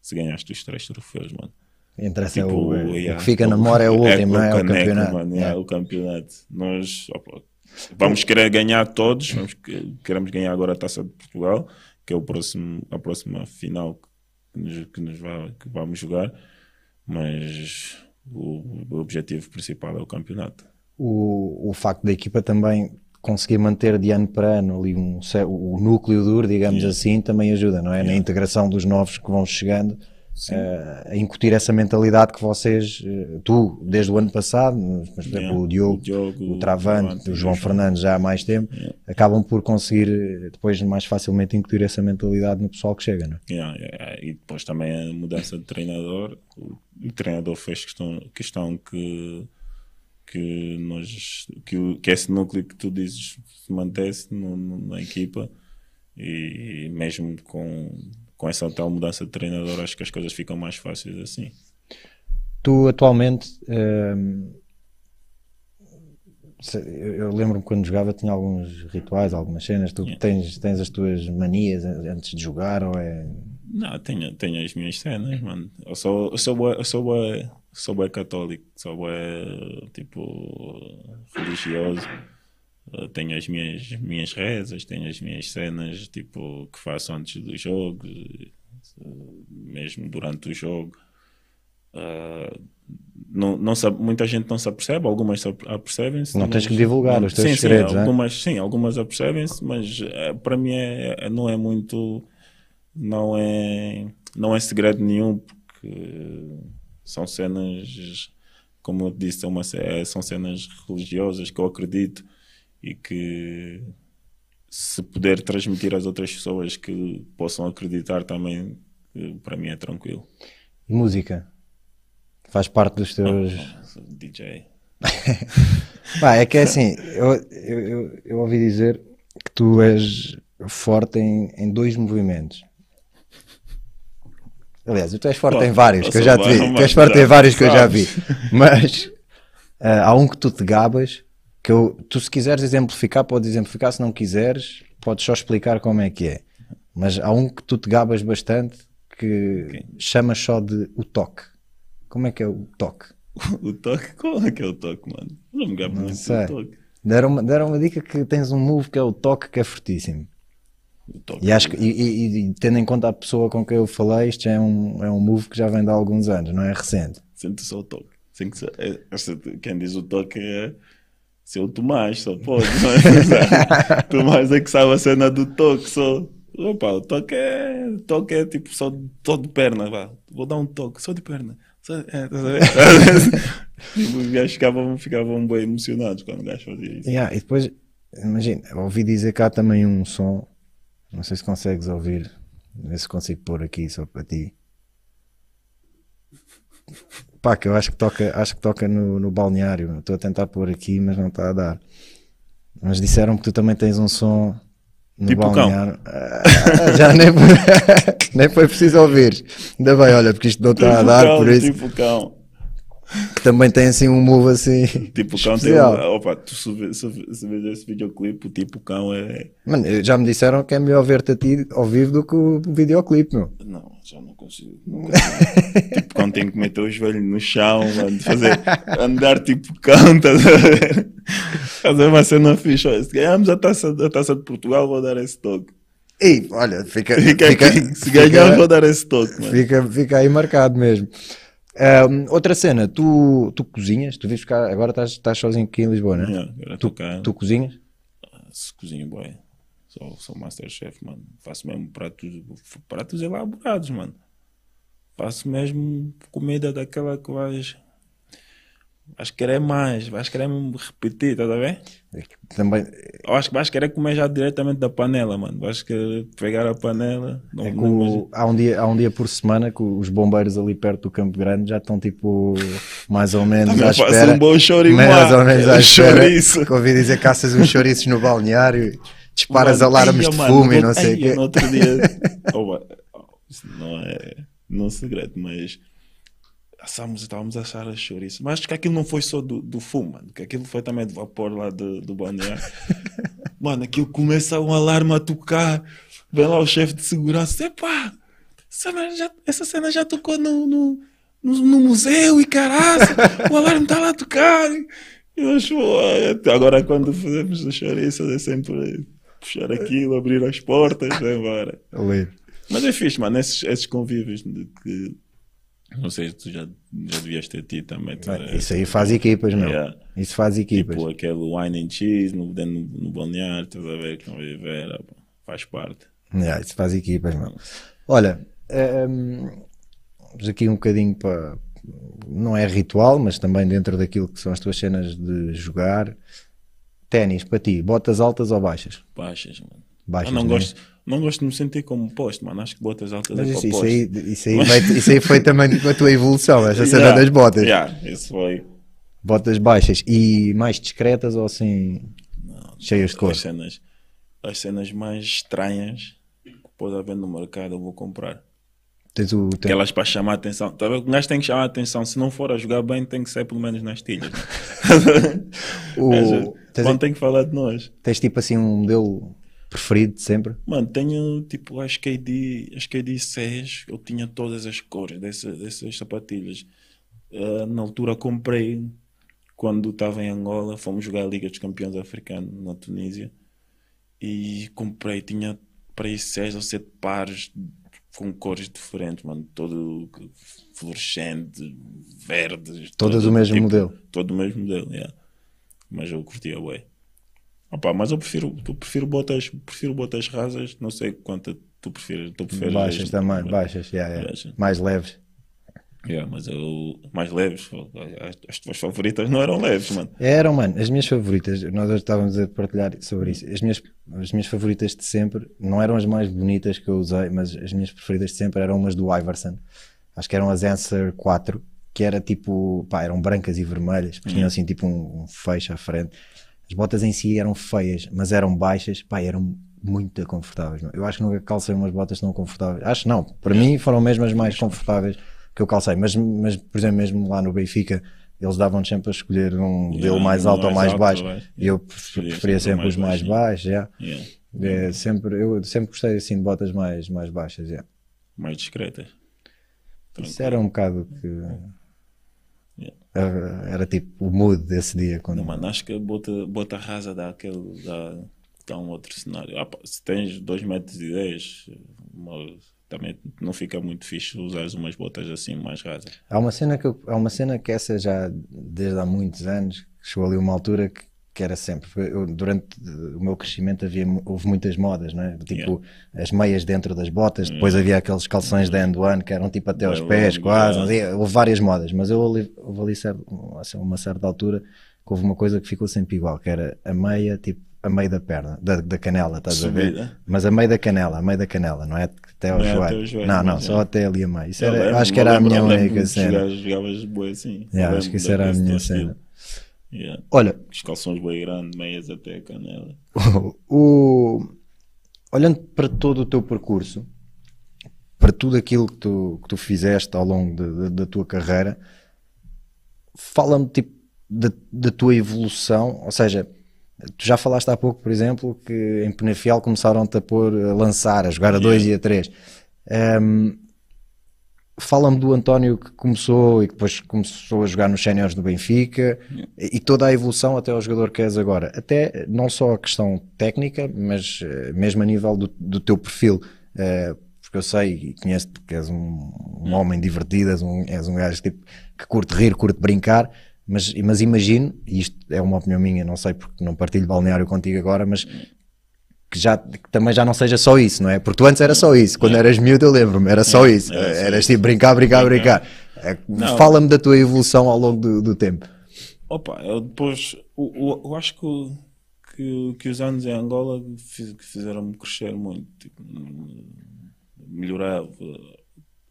C: se ganhaste os três troféus mano
B: interessa tipo, o, yeah, o que fica na memória é o último é, não é, o, campeonato
C: mano, yeah. É, o campeonato nós opa, Vamos querer ganhar todos, vamos, queremos ganhar agora a Taça de Portugal, que é o próximo, a próxima final que, nos, que, nos vai, que vamos jogar, mas o, o, objetivo principal é o campeonato.
B: O, o facto da equipa também conseguir manter de ano para ano ali um, o núcleo duro, digamos yeah. assim, também ajuda, não é? Yeah. Na integração dos novos que vão chegando uh, a incutir essa mentalidade que vocês, uh, tu, desde o ano passado, mas por exemplo yeah. o Diogo, o, Diogo, o Travante, o, João Fernandes já há mais tempo, yeah. acabam por conseguir eh, depois mais facilmente incutir essa mentalidade no pessoal que chega, não
C: é? Yeah, e depois também a mudança de treinador, o, o treinador fez questão, questão que que nós que, que esse núcleo que tu dizes se mantesse no, no, na equipa e mesmo com com essa tal mudança de treinador, acho que as coisas ficam mais fáceis assim.
B: Tu atualmente. Hum, eu lembro-me quando jogava tinha alguns rituais, algumas cenas. Tu yeah. tens, tens as tuas manias antes de jogar ou é.
C: Não, tenho, tenho as minhas cenas, mano. Eu sou, eu sou, eu sou, eu sou, sou católico, sou tipo religioso. Uh, tenho as minhas, minhas rezas, tenho as minhas cenas tipo, que faço antes do jogo, uh, mesmo durante o jogo. Uh, não, não sabe, muita gente não se apercebe, algumas se apercebem-se.
B: Não tens que divulgar não, os teus
C: sim,
B: segredos,
C: sim, algumas, sim, algumas apercebem-se, mas para mim é, é, não é muito. Não é, não é segredo nenhum, porque são cenas, como eu disse, são, uma, são cenas religiosas que eu acredito e que se puder transmitir às outras pessoas que possam acreditar também, eh, para mim é tranquilo.
B: E música? Faz parte dos teus.
C: Sou DJ.
B: Pá, é que é assim, eu, eu, eu, eu ouvi dizer que tu és forte em, em dois movimentos. Aliás, tu és forte
C: Pô,
B: em vários, que eu já te vi. Tu és forte em vários que eu já vi. Mas ah, há um que tu te gabas, que eu, tu se quiseres exemplificar, podes exemplificar, se não quiseres, podes só explicar como é que é. Mas há um que tu te gabas bastante, que
C: Ok.
B: chamas só de o toque. Como é que é o toque?
C: O toque? Qual é que é o toque, mano? Não me gabo muito
B: sei.
C: toque.
B: Deram uma, deram uma dica que tens um move que é o toque, que é fortíssimo. E, acho que, e, e- e tendo em conta a pessoa com quem eu falei, isto é um, é um move que já vem de há alguns anos, não é recente.
C: Sente só o toque. Sem que é- quem diz o toque é seu Tomás, só pode. Não é? Tomás é que sabe a cena do toque. Só. Opa, o toque é, toque é tipo só, só de perna. Vá. Vou dar um toque, só de perna. Só, é, tipo, os gajos ficavam, ficavam bem emocionados quando o gajo fazia isso.
B: Yeah, e depois, imagina, ouvi dizer há também um som, não sei se consegues ouvir, ver se consigo pôr aqui só para ti. Pá, que eu acho que toca, acho que toca no, no balneário. Estou a tentar pôr aqui, mas não está a dar. Mas disseram que tu também tens um som no
C: Tipo
B: balneário. Ah, já nem, nem foi preciso ouvir. Ainda bem, olha, porque isto não está a
C: Tipo
B: dar,
C: cão,
B: por isso
C: Tipo cão.
B: Também tem assim um move assim.
C: Tipo cão tem.
B: especial.
C: Opa, tu se vês se vê- se vês esse videoclipe, o tipo cão é.
B: Mano, já me disseram que é melhor ver-te a ti ao vivo do que o videoclipe, meu.
C: Não, já não consigo. Não consigo. tipo, quando tenho que meter o joelho no chão, mano, fazer, andar tipo cão, estás a ver? Fazer uma cena fixe. Olha, Se ganharmos a taça, a taça de Portugal, vou dar esse toque.
B: E olha, fica,
C: Fica,
B: fica.
C: Se
B: fica-
C: ganhar, vou dar esse toque, mano.
B: fica, fica aí marcado mesmo. Ahm, outra cena, tu, tu cozinhas, tu vives cá, agora estás, estás sozinho aqui em Lisboa?
C: Yeah, agora
B: Tu,
C: cá.
B: tu cozinhas?
C: Se cozinho, boy. Sou, sou Masterchef, mano. Faço mesmo pratos, pratos elaborados, mano. Faço mesmo comida daquela que vais. Vais querer mais, vais querer repetir, estás a ver?
B: Também,
C: Eu acho que vais querer comer já diretamente da panela, mano. Vais querer pegar a panela. Não,
B: é que o- há, um dia, há um dia por semana que os bombeiros ali perto do Campo Grande já estão tipo mais ou menos
C: Também
B: à espera.
C: um bom chorimã,
B: mais ou menos à espera. Que ouvi dizer caças uns chouriços no balneário, disparas
C: Mano,
B: alarmes de
C: mano,
B: fumo e não sei o quê.
C: No outro dia. Oh, não é, não é segredo, mas. Assamos, estávamos a achar a chouriço. Mas acho que aquilo não foi só do, do fumo, mano. Que aquilo foi também do vapor lá do, do balneário. mano, aquilo começa um alarme a tocar. Vem lá o chefe de segurança. Epá, essa cena já, essa cena já tocou no, no, no, no museu e caralho. o alarme está lá a tocar. E eu acho, "Ué, agora quando fazemos o chouriço é sempre puxar aquilo, abrir as portas, vai embora. Mas é fixe, mano, esses, esses convívios de que não sei, tu já, já devias ter tido também.
B: Isso aí faz equipas, meu.
C: Yeah.
B: Isso faz equipas.
C: Tipo aquele wine and cheese no, no, no balneário, estás a ver, ah, pá, faz parte.
B: Yeah, isso faz equipas, mano. Olha, ehm, vamos aqui um bocadinho para. Não é ritual, mas também dentro daquilo que são as tuas cenas de jogar. Ténis, para ti, botas altas ou baixas?
C: Baixas, mano.
B: Baixas,
C: eu não
B: né?
C: gosto, não gosto de me sentir como posto, mano. Acho que botas altas
B: Mas
C: é
B: isso, isso, aí, isso, aí vai- isso aí foi também a tua evolução, essa cena
C: Yeah,
B: das botas.
C: Yeah, isso foi.
B: Botas baixas e mais discretas ou assim cheias de cor?
C: As cenas, as cenas mais estranhas que pode haver no mercado, eu vou comprar.
B: Tens o, tens-
C: Aquelas para chamar a atenção. Tá vendo? O gajo tem que chamar a atenção. Se não for a jogar bem, tem que ser pelo menos nas tilhas.
B: o-
C: Gajo,
B: tens,
C: Quando tem que falar de nós.
B: tens tipo assim um modelo preferido de sempre?
C: Mano, tenho tipo as KD, as KD 6, eu tinha todas as cores dessa, dessas sapatilhas. Ah, na altura comprei, quando estava em Angola, fomos jogar a Liga dos Campeões Africanos na Tunísia. E comprei, tinha para aí 6 ou 7 pares com cores diferentes, mano. Todo fluorescente, verdes.
B: Todas
C: todo
B: o mesmo
C: tipo-
B: modelo?
C: Todo o mesmo modelo, yeah. Mas eu curtia, ué. Opa, mas eu prefiro, eu prefiro botas, prefiro botas rasas, não sei quanto tu preferes. Tu preferes
B: Baixas também, baixas, yeah, yeah.
C: Baixas.
B: mais leves.
C: Yeah, mas eu, mais leves, as, as tuas favoritas não eram leves, mano.
B: Eram, mano, as minhas favoritas, nós hoje estávamos a partilhar sobre isso. As minhas, as minhas favoritas de sempre não eram as mais bonitas que eu usei, mas as minhas preferidas de sempre eram umas do Iverson. Acho que eram as Answer 4, que era tipo, pá, eram brancas e vermelhas, tinham assim tipo um, um fecho à frente. As botas em si eram feias, mas eram baixas, pá, eram muito confortáveis. meu. Eu acho que nunca calcei umas botas tão confortáveis. Acho não, para mim foram mesmo as mais confortáveis que eu calcei. Mas, mas por exemplo, mesmo lá no Benfica, eles davam sempre a escolher um modelo
C: Yeah,
B: mais alto ou
C: mais alto
B: baixo.
C: baixo.
B: E eu
C: Preferia
B: preferia
C: sempre
B: os mais
C: mais
B: baixos. yeah.
C: Yeah.
B: É, sempre, eu sempre gostei assim de botas mais, mais baixas.
C: Mais discretas.
B: Isso era um bocado que.
C: Yeah.
B: Era, era tipo o mood desse dia. Quando,
C: Não, mano, acho que a bota, bota rasa dá aquele. Dá, dá um outro cenário. Ah, se tens 2 metros e 10, também não fica muito fixe usares umas botas assim mais rasas.
B: Há uma cena que eu- há uma cena que essa já desde há muitos anos chegou ali uma altura que, que era sempre eu, durante o meu crescimento havia houve muitas modas não é? tipo as meias dentro das botas depois havia aqueles calções da end one que eram tipo até aos pés quase houve várias modas mas eu houve ali cer- assim, uma certa altura que houve uma coisa que ficou sempre igual que era a meia tipo a meio da perna, da, da canela, estás a ver?
C: Subida.
B: Mas a meio da canela, a meio da canela, não é até ao
C: Não é até
B: joelho.
C: o joelho,
B: não, não, só até ali a meio. Isso
C: Eu
B: era,
C: lembro-
B: acho que era a minha única cena.
C: Jogavas boi assim.
B: Yeah, acho que isso era a minha cena.
C: Yeah.
B: Olha,
C: Os calções boi grande, meias até a canela.
B: o, olhando para todo o teu percurso, para tudo aquilo que tu, que tu fizeste ao longo de- de- da tua carreira, fala-me tipo da, da tua evolução, ou seja, tu já falaste há pouco, por exemplo, que em Penafiel começaram-te a pôr a lançar, a jogar a 2 e a 3. Fala-me do António que começou e que depois começou a jogar nos séniores do Benfica e, e toda a evolução até ao jogador que és agora. Até não só a questão técnica, mas eh, mesmo a nível do, do teu perfil. Eh, porque eu sei e conheço-te que és um, um homem divertido, és um, és um gajo tipo, que curte rir, curte brincar, mas, mas imagino, e isto é uma opinião minha, não sei porque não partilho balneário contigo agora, mas que já que também já não seja só isso, não é? Porque tu antes era só isso, quando eras miúdo eu lembro-me, era só isso,
C: era só
B: eras
C: isso.
B: tipo brincar, brincar, brincar. É. Fala-me da tua evolução ao longo do, do tempo.
C: Opa, eu depois, o- o- eu acho que, que, que os anos em Angola fiz- fizeram-me crescer muito. Tipo, melhorava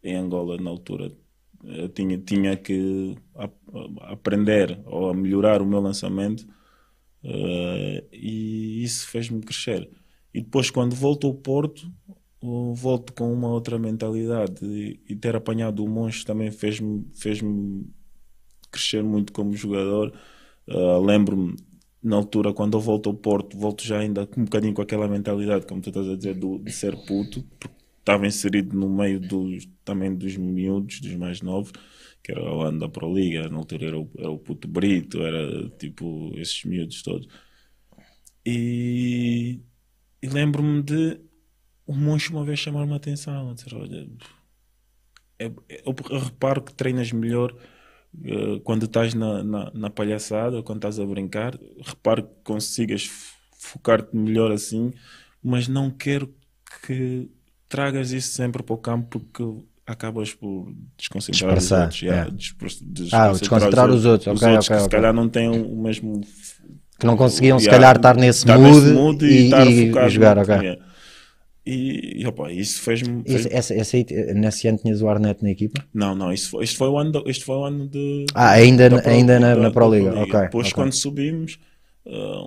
C: em Angola na altura. Eu tinha, tinha que ap- aprender ou a melhorar o meu lançamento eh, e isso fez-me crescer. E depois, quando volto ao Porto, volto com uma outra mentalidade e, e ter apanhado o monstro também fez-me fez-me crescer muito como jogador. Uh, Lembro-me, na altura, quando eu volto ao Porto, volto já ainda um bocadinho com aquela mentalidade, como tu estás a dizer, do, de ser puto, porque estava inserido no meio dos, também dos miúdos, dos mais novos, que era o ano da Pro Liga, na altura era o, era o puto Brito, era tipo esses miúdos todos. E, e lembro-me de o Moncho uma vez chamar-me a atenção, a dizer, olha, é- é- eu, eu reparo que treinas melhor eh, quando estás na, na, na palhaçada, quando estás a brincar, reparo que consigas focar-te melhor assim, mas não quero que tragas isso sempre para o campo porque acabas por desconcentrar
B: Dispersar,
C: os outros. yeah,
B: é.
C: despre-
B: Ah, desconcentrar os outros, ok,
C: outros
B: ok,
C: que se
B: ok.
C: calhar não têm o mesmo
B: Que não conseguiam, se calhar, estar nesse
C: estar
B: mood,
C: nesse
B: e,
C: estar
B: e-
C: focado
B: e jogar, ok.
C: E, e opa, isso fez-me. Fez-
B: essa, essa aí, nesse ano tinhas o Arnett na equipa?
C: Não, não, isso foi, isto foi o ano, do- isto foi o ano de.
B: Ah, ainda,
C: Pro-
B: ainda na,
C: da-
B: na Pro Liga, ok.
C: Depois,
B: ok.
C: quando subimos, ah,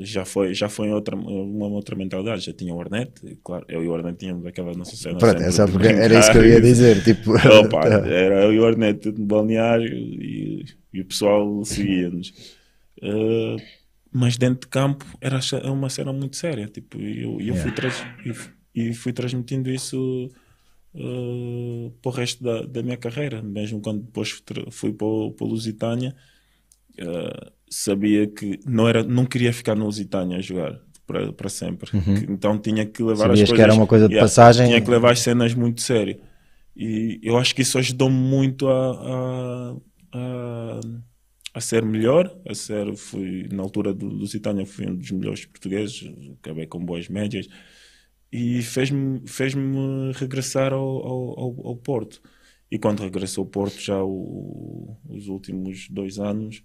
C: já foi, já foi outra, uma outra mentalidade. Já tinha o Arnett, e claro, eu e o Arnett tínhamos aquela nossa cena.
B: Pronto,
C: sempre
B: é era isso que eu ia
C: e-
B: dizer. Tipo,
C: Opa, era eu e o Arnett no balneário e, e o pessoal seguia-nos. Uh, mas dentro de campo era é uma cena muito séria. Tipo, e eu, eu fui, trans- e f- e fui transmitindo isso uh, para o resto da, da minha carreira. Mesmo quando depois fui para, o- para Lusitânia, uh, sabia que não, era, não queria ficar no Lusitânia a jogar. Para, para sempre, Que- então tinha que levar
B: Sabias
C: as
B: que
C: coisas.
B: era uma coisa de passagem.
C: Tinha que levar as cenas muito sério. E eu acho que isso ajudou-me muito a, a, a, a ser melhor. A ser, fui, na altura do Lusitânia, fui um dos melhores portugueses, acabei com boas médias. E fez-me fez regressar ao, ao, ao, ao Porto. E quando regressou ao Porto, já o, os últimos dois anos,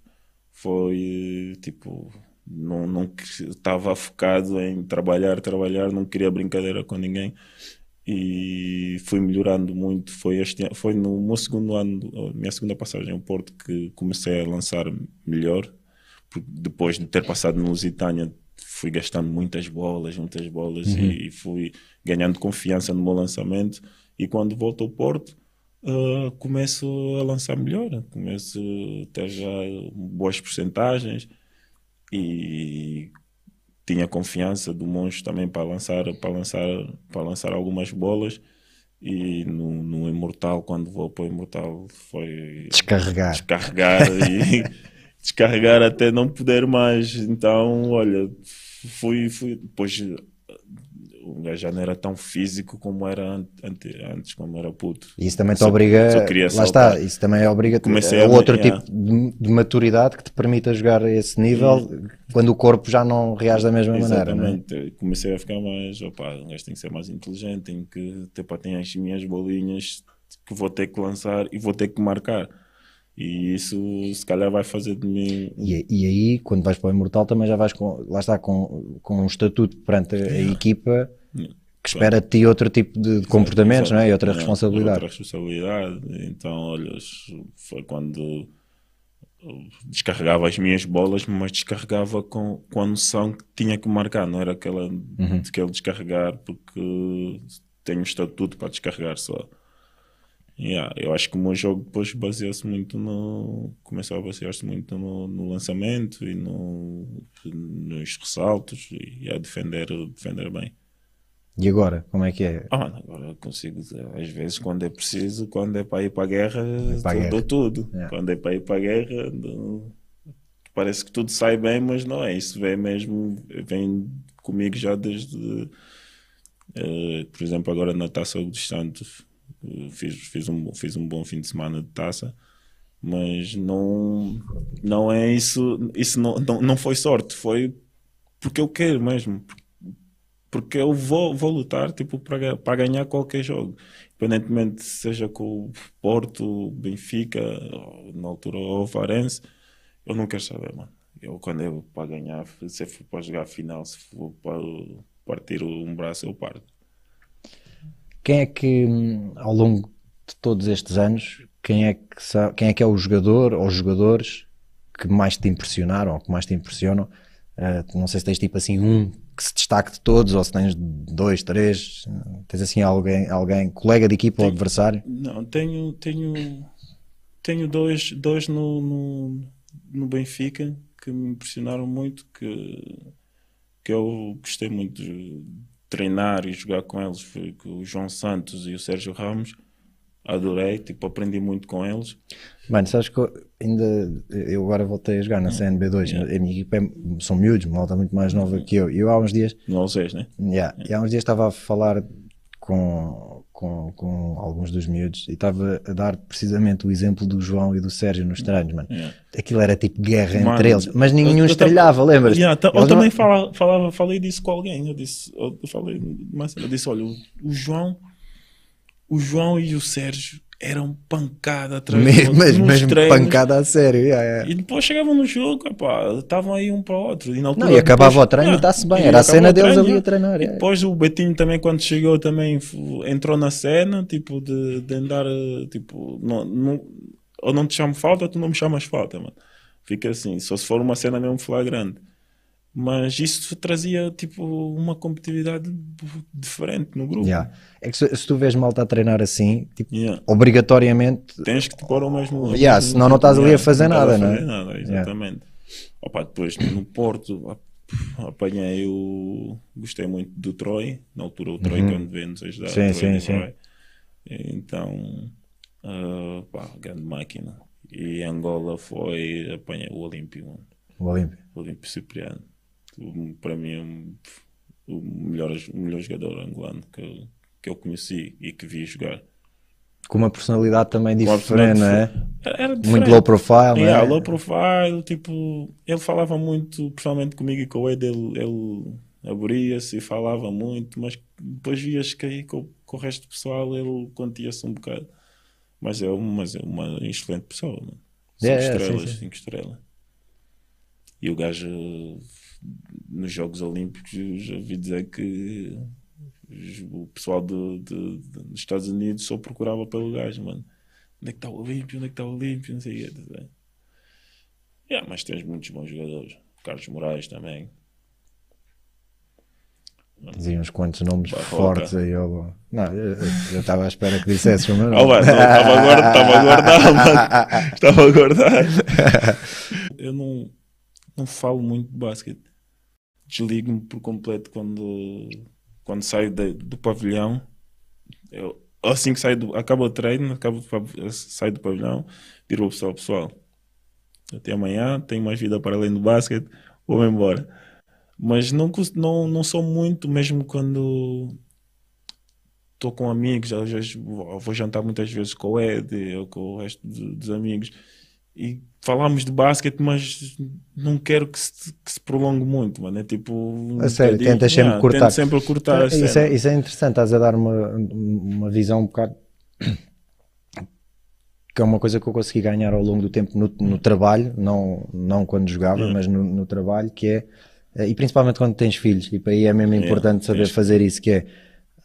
C: foi tipo, não, não estava focado em trabalhar, trabalhar, não queria brincadeira com ninguém e fui melhorando muito. Foi, este, foi no meu segundo ano, minha segunda passagem ao Porto, que comecei a lançar melhor. Depois de ter passado no Lusitânia, fui gastando muitas bolas, muitas bolas uhum. e, fui ganhando confiança no meu lançamento. E quando volto ao Porto, uh, começo a lançar melhor, começo a ter já boas porcentagens e tinha confiança do Monge também para lançar, para lançar, para lançar algumas bolas. E no, no Imortal, quando vou para o Imortal, foi
B: descarregar,
C: descarregar e descarregar até não poder mais. Então, olha, fui, fui depois o gajo já não era tão físico como era antes, antes como era puto.
B: Isso também te obriga. Lá está, isso também obriga Comecei a, a outro tipo de, de, maturidade que te permita jogar a esse nível quando o corpo já não reage da mesma
C: exatamente.
B: maneira.
C: É? Exatamente, comecei a ficar mais. Opa, o gajo tem que ser mais inteligente, tem que ter para ter as minhas bolinhas que vou ter que lançar e vou ter que marcar. E isso se calhar vai fazer de mim.
B: E, e aí, quando vais para o Imortal, também já vais com, lá está, com, com um estatuto perante a, a equipa que espera de ti outro tipo de, comportamentos não é? e outra responsabilidade.
C: Outra responsabilidade. Então, olha, foi quando descarregava as minhas bolas, mas descarregava com, com a noção que tinha que marcar, não era aquela uhum. de que ele descarregar porque tenho estatuto para descarregar só. Yeah, eu acho que o meu jogo depois baseou-se muito no. começou a basear-se muito no, no, lançamento e no, nos ressaltos e a defender, defender bem.
B: E agora, como é que é?
C: Ah, agora consigo, às vezes, quando é preciso, quando é para ir para a guerra, é para a dou tudo. Yeah. Quando é para ir para a guerra, dou... parece que tudo sai bem, mas não é. Isso vem mesmo, vem comigo já desde, uh, por exemplo, agora na Taça dos Santos, uh, fiz, fiz, um, fiz um bom fim de semana de taça, mas não, não é isso, isso não, não, não foi sorte, foi porque eu quero mesmo, porque eu vou, vou lutar tipo, para, ganhar qualquer jogo. Independentemente seja com o Porto, Benfica, na altura o Varense, eu não quero saber, mano. Eu, quando eu para ganhar, se for para jogar a final, se for para partir um braço, eu parto.
B: Quem é que, ao longo de todos estes anos, quem é que, quem é, que é o jogador ou jogadores que mais te impressionaram ou que mais te impressionam? Uh, não sei se tens tipo assim um que se destaque de todos, ou se tens dois, três, tens assim alguém, alguém colega de equipa tenho, ou adversário?
C: Não, tenho, tenho, tenho dois, dois no, no, no, Benfica que me impressionaram muito, que, que eu gostei muito de treinar e jogar com eles, foi o João Santos e o Sérgio Ramos adorei, tipo, aprendi muito com eles.
B: Mano, sabes que eu ainda, eu agora voltei a jogar na CNB2, yeah. a minha equipa é, são miúdos, malta muito mais nova que eu, e eu há uns dias...
C: Não sei, né?
B: Yeah, yeah. E há uns dias estava a falar com, com, com alguns dos miúdos e estava a dar precisamente o exemplo do João e do Sérgio nos treinos, mano. Yeah. Aquilo era tipo guerra mano, entre eles, mas nenhum estrelhava, lembras?
C: Yeah, eu, eu também falava, falava, falei disso com alguém, eu disse, eu falei, mas eu disse, olha, o, o João o João e o Sérgio eram pancada atrás
B: mesmo, mas, mesmo pancada a sério. Yeah, yeah.
C: E depois chegavam no jogo, estavam aí um para o outro.
B: E, não, e acabava depois, o treino e está-se bem. Era a cena deles treino, ali a treinar.
C: E depois o Betinho também, quando chegou, também entrou na cena, tipo, de, de andar, tipo, não, não, ou não te chamo falta, tu não me chamas falta, mano. Fica assim, só se for uma cena mesmo flagrante. Mas isso trazia tipo uma competitividade diferente no grupo.
B: Yeah. É que se, se, tu vês malta a treinar assim, tipo, yeah. obrigatoriamente
C: tens que te pôr o mesmo.
B: Yeah, senão não estás ali a fazer nada,
C: não
B: é?
C: Nada, exatamente. Opa, depois no Porto apanhei o. Gostei muito do Troy, na altura o Troy uhum. quando vemos ajudar.
B: Sim, sim, sim.
C: Então, uh, pá, grande máquina. E Angola foi. Apanhei o Olímpio.
B: O Olímpio.
C: O Olímpio Cipriano para mim é um, o, melhor, o melhor jogador angolano que, que eu conheci e que vi jogar.
B: Com uma personalidade também diferente, não é? Era diferente. Muito low profile,
C: yeah,
B: é?
C: low profile, tipo, ele falava muito, principalmente comigo e com o Ed, ele, ele abria-se e falava muito, mas depois vias que aí com, com o resto do pessoal ele contia-se um bocado. Mas é, uma, mas é uma excelente pessoa, mano. Cinco
B: É, é, sim,
C: estrelas,
B: sim.
C: cinco estrelas. E o gajo nos Jogos Olímpicos eu já vi dizer que o pessoal do- do- do- dos Estados Unidos só procurava pelo gajo, mano. Onde é que está o Olímpio? Onde é que está o Olímpio? Não sei o que. dizer. Yeah, mas tens muitos bons jogadores. Carlos Moraes também.
B: Dizia uns quantos nomes
C: Barroca.
B: fortes aí. ó. Não, eu eu estava à espera que dissesse o meu nome.
C: lá, estava a guardar, estava a guardar, mano. Estava a guardar. Eu não, não falo muito de basquete. Desligo-me por completo quando, quando saio de- do pavilhão. Eu, assim que saio do, acaba o treino, acabo, saio do pavilhão, viro o pessoal, pessoal. Até amanhã, tenho mais vida para além do basquete, vou-me embora. Mas não, não, não sou muito, mesmo quando estou com amigos, às vezes vou, vou jantar muitas vezes com o Ed ou com o resto dos amigos e falamos de basquete, mas não quero que se, que se prolongue muito, mano. É tipo. um
B: A sério,
C: bocadinho-
B: tentas sempre
C: Yeah,
B: cortar.
C: Tento sempre cortar a
B: isso, é, isso é interessante, estás a dar uma, uma visão um bocado que é uma coisa que eu consegui ganhar ao longo do tempo no, no trabalho, não, não quando jogava,
C: Yeah.
B: mas no, no trabalho, que é, eh, e principalmente quando tens filhos, e para aí é mesmo
C: Yeah,
B: importante saber
C: tens-
B: fazer isso, que é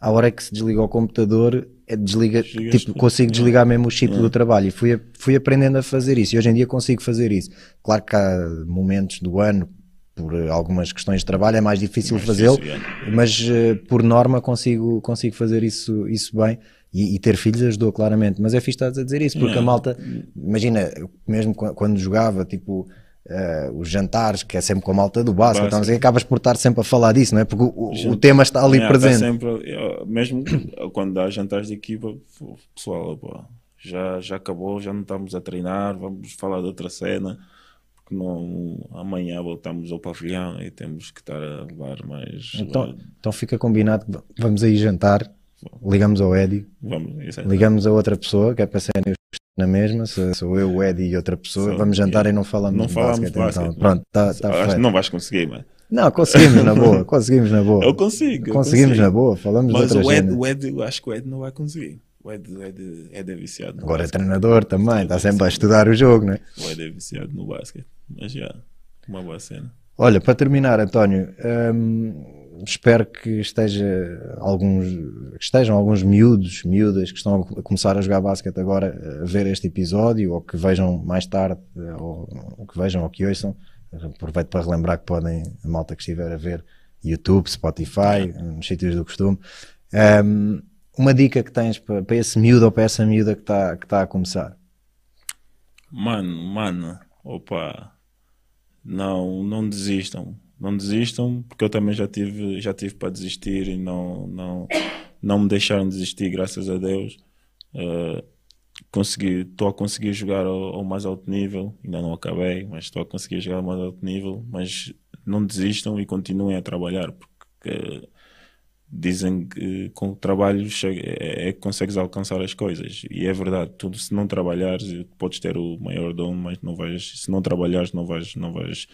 B: à hora que se desliga o computador, é desliga, tipo, consigo desligar mesmo o chip do trabalho e fui, fui aprendendo a fazer isso e hoje em dia consigo fazer isso. Claro que há momentos do ano, por algumas questões de trabalho, é mais difícil fazê-lo,
C: yeah.
B: mas eh, por norma consigo, consigo fazer isso, isso bem e, e ter filhos ajudou claramente. Mas é fixe estás a dizer isso, porque
C: Yeah.
B: a malta, imagina, mesmo qu- quando jogava, tipo. Eh, os jantares, que é sempre com a malta do basquete, então, acabas por estar sempre a falar disso, não é? Porque o, o- tema está ali
C: tá
B: presente.
C: sempre, eu- mesmo quando dá jantares de equipa, pessoal, pô, já, já acabou, já não estamos a treinar, vamos falar de outra cena, porque não, amanhã voltamos ao pavilhão e temos que estar a levar mais.
B: Então, então fica combinado que vamos aí jantar, ligamos ao Eddie,
C: é-
B: ligamos a outra pessoa, que é para serem na mesma, se sou eu, o Eddie e outra pessoa, vamos jantar
C: yeah.
B: e não falamos
C: Não falamos
B: basquete,
C: basquete,
B: então. Pronto,
C: Acho
B: tá
C: que
B: feito.
C: não vais conseguir, mano.
B: Não, conseguimos na boa, conseguimos na boa.
C: Eu consigo. eu
B: Conseguimos
C: consigo.
B: na boa, falamos de
C: Mas
B: outra
C: o Ed, o Ed, eu acho que o Ed não vai conseguir. O Ed, o Ed, Ed é viciado. no
B: Agora é treinador também, está sempre a estudar o jogo, não é?
C: O Ed é viciado no basquete. Mas já, uma boa cena.
B: Olha, para terminar, António, hum, espero que esteja alguns, que estejam alguns miúdos, miúdas que estão a começar a jogar basquete agora a ver este episódio ou que vejam mais tarde ou, ou que vejam ou que ouçam. Aproveito para relembrar que podem, a malta que estiver a ver YouTube, Spotify, nos sítios do costume. Hum, uma dica que tens para, para esse miúdo ou para essa miúda que está que tá a começar?
C: Mano, mano, opa, não, não desistam, não desistam, porque eu também já tive, já tive para desistir e não, não, não me deixaram desistir, graças a Deus. Eh, consegui, estou a conseguir jogar ao, ao mais alto nível, ainda não acabei, mas estou a conseguir jogar ao mais alto nível, mas não desistam e continuem a trabalhar, porque dizem que com o trabalho é, é que consegues alcançar as coisas e é verdade, tudo se não trabalhares podes ter o maior dom, mas não vais, se não trabalhares não vais, não vais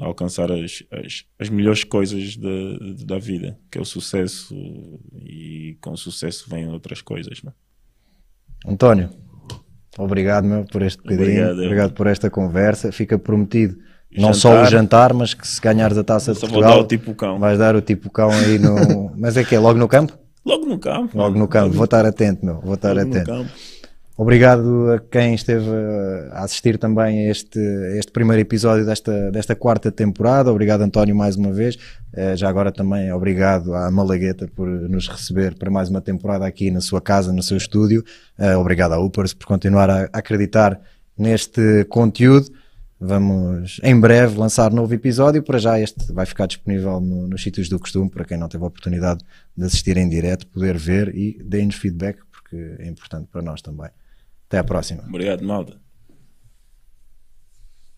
C: alcançar as, as, as melhores coisas de- de- da vida, que é o sucesso e com o sucesso vêm outras coisas, né?
B: António, obrigado meu por este bocadinho,
C: Obrigado,
B: obrigado, por esta conversa. Fica prometido não
C: Jantar.
B: só o jantar, mas que se ganhares a taça de Portugal,
C: dar o tipo cão.
B: vais dar o tipo cão aí no. mas é que é logo no campo?
C: Logo no campo.
B: Logo no campo, vou estar atento, meu, vou estar
C: logo no
B: atento. Obrigado a quem esteve a assistir também a este, este primeiro episódio desta, desta quarta temporada. Obrigado, António, mais uma vez. Uh, já agora também obrigado à Malagueta por nos receber para mais uma temporada aqui na sua casa, no seu estúdio. Uh, obrigado à Upers por continuar a, a acreditar neste conteúdo. Vamos em breve lançar novo episódio. Para já, este vai ficar disponível no- nos sítios do costume. Para quem não teve a oportunidade de assistir em direto, poder ver e deem-nos feedback, porque é importante para nós também. Até à próxima.
C: Obrigado, malta.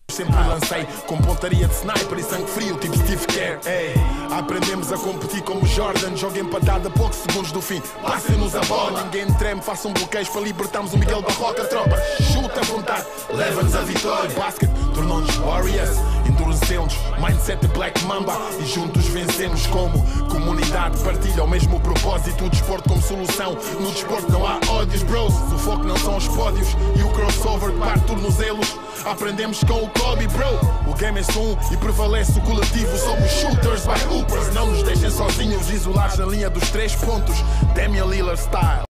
A: Sempre lancei com pontaria de sniper e sangue frio, tipo Steve Kerr. Ei, aprendemos a competir como Jordan. Joga empatada a poucos segundos do fim. Passem-nos a bola, ninguém treme. Façam bloqueios para libertarmos o Miguel Barroca. Tropa, chuta à vontade, leva-nos a vitória. Basket tornou-nos Warriors, endureceu-nos. mindset Black Mamba e juntos vencemos como comunidade. Partilha o mesmo propósito, o desporto como solução. No desporto não há ódios, bros. O foco não são os pódios e o crossover parte tornozelos. Aprendemos com o Kobe, bro. O game é só um e prevalece o coletivo. Somos shooters by hoopers. Não nos deixem sozinhos, isolados na linha dos três pontos. Damian Lillard style.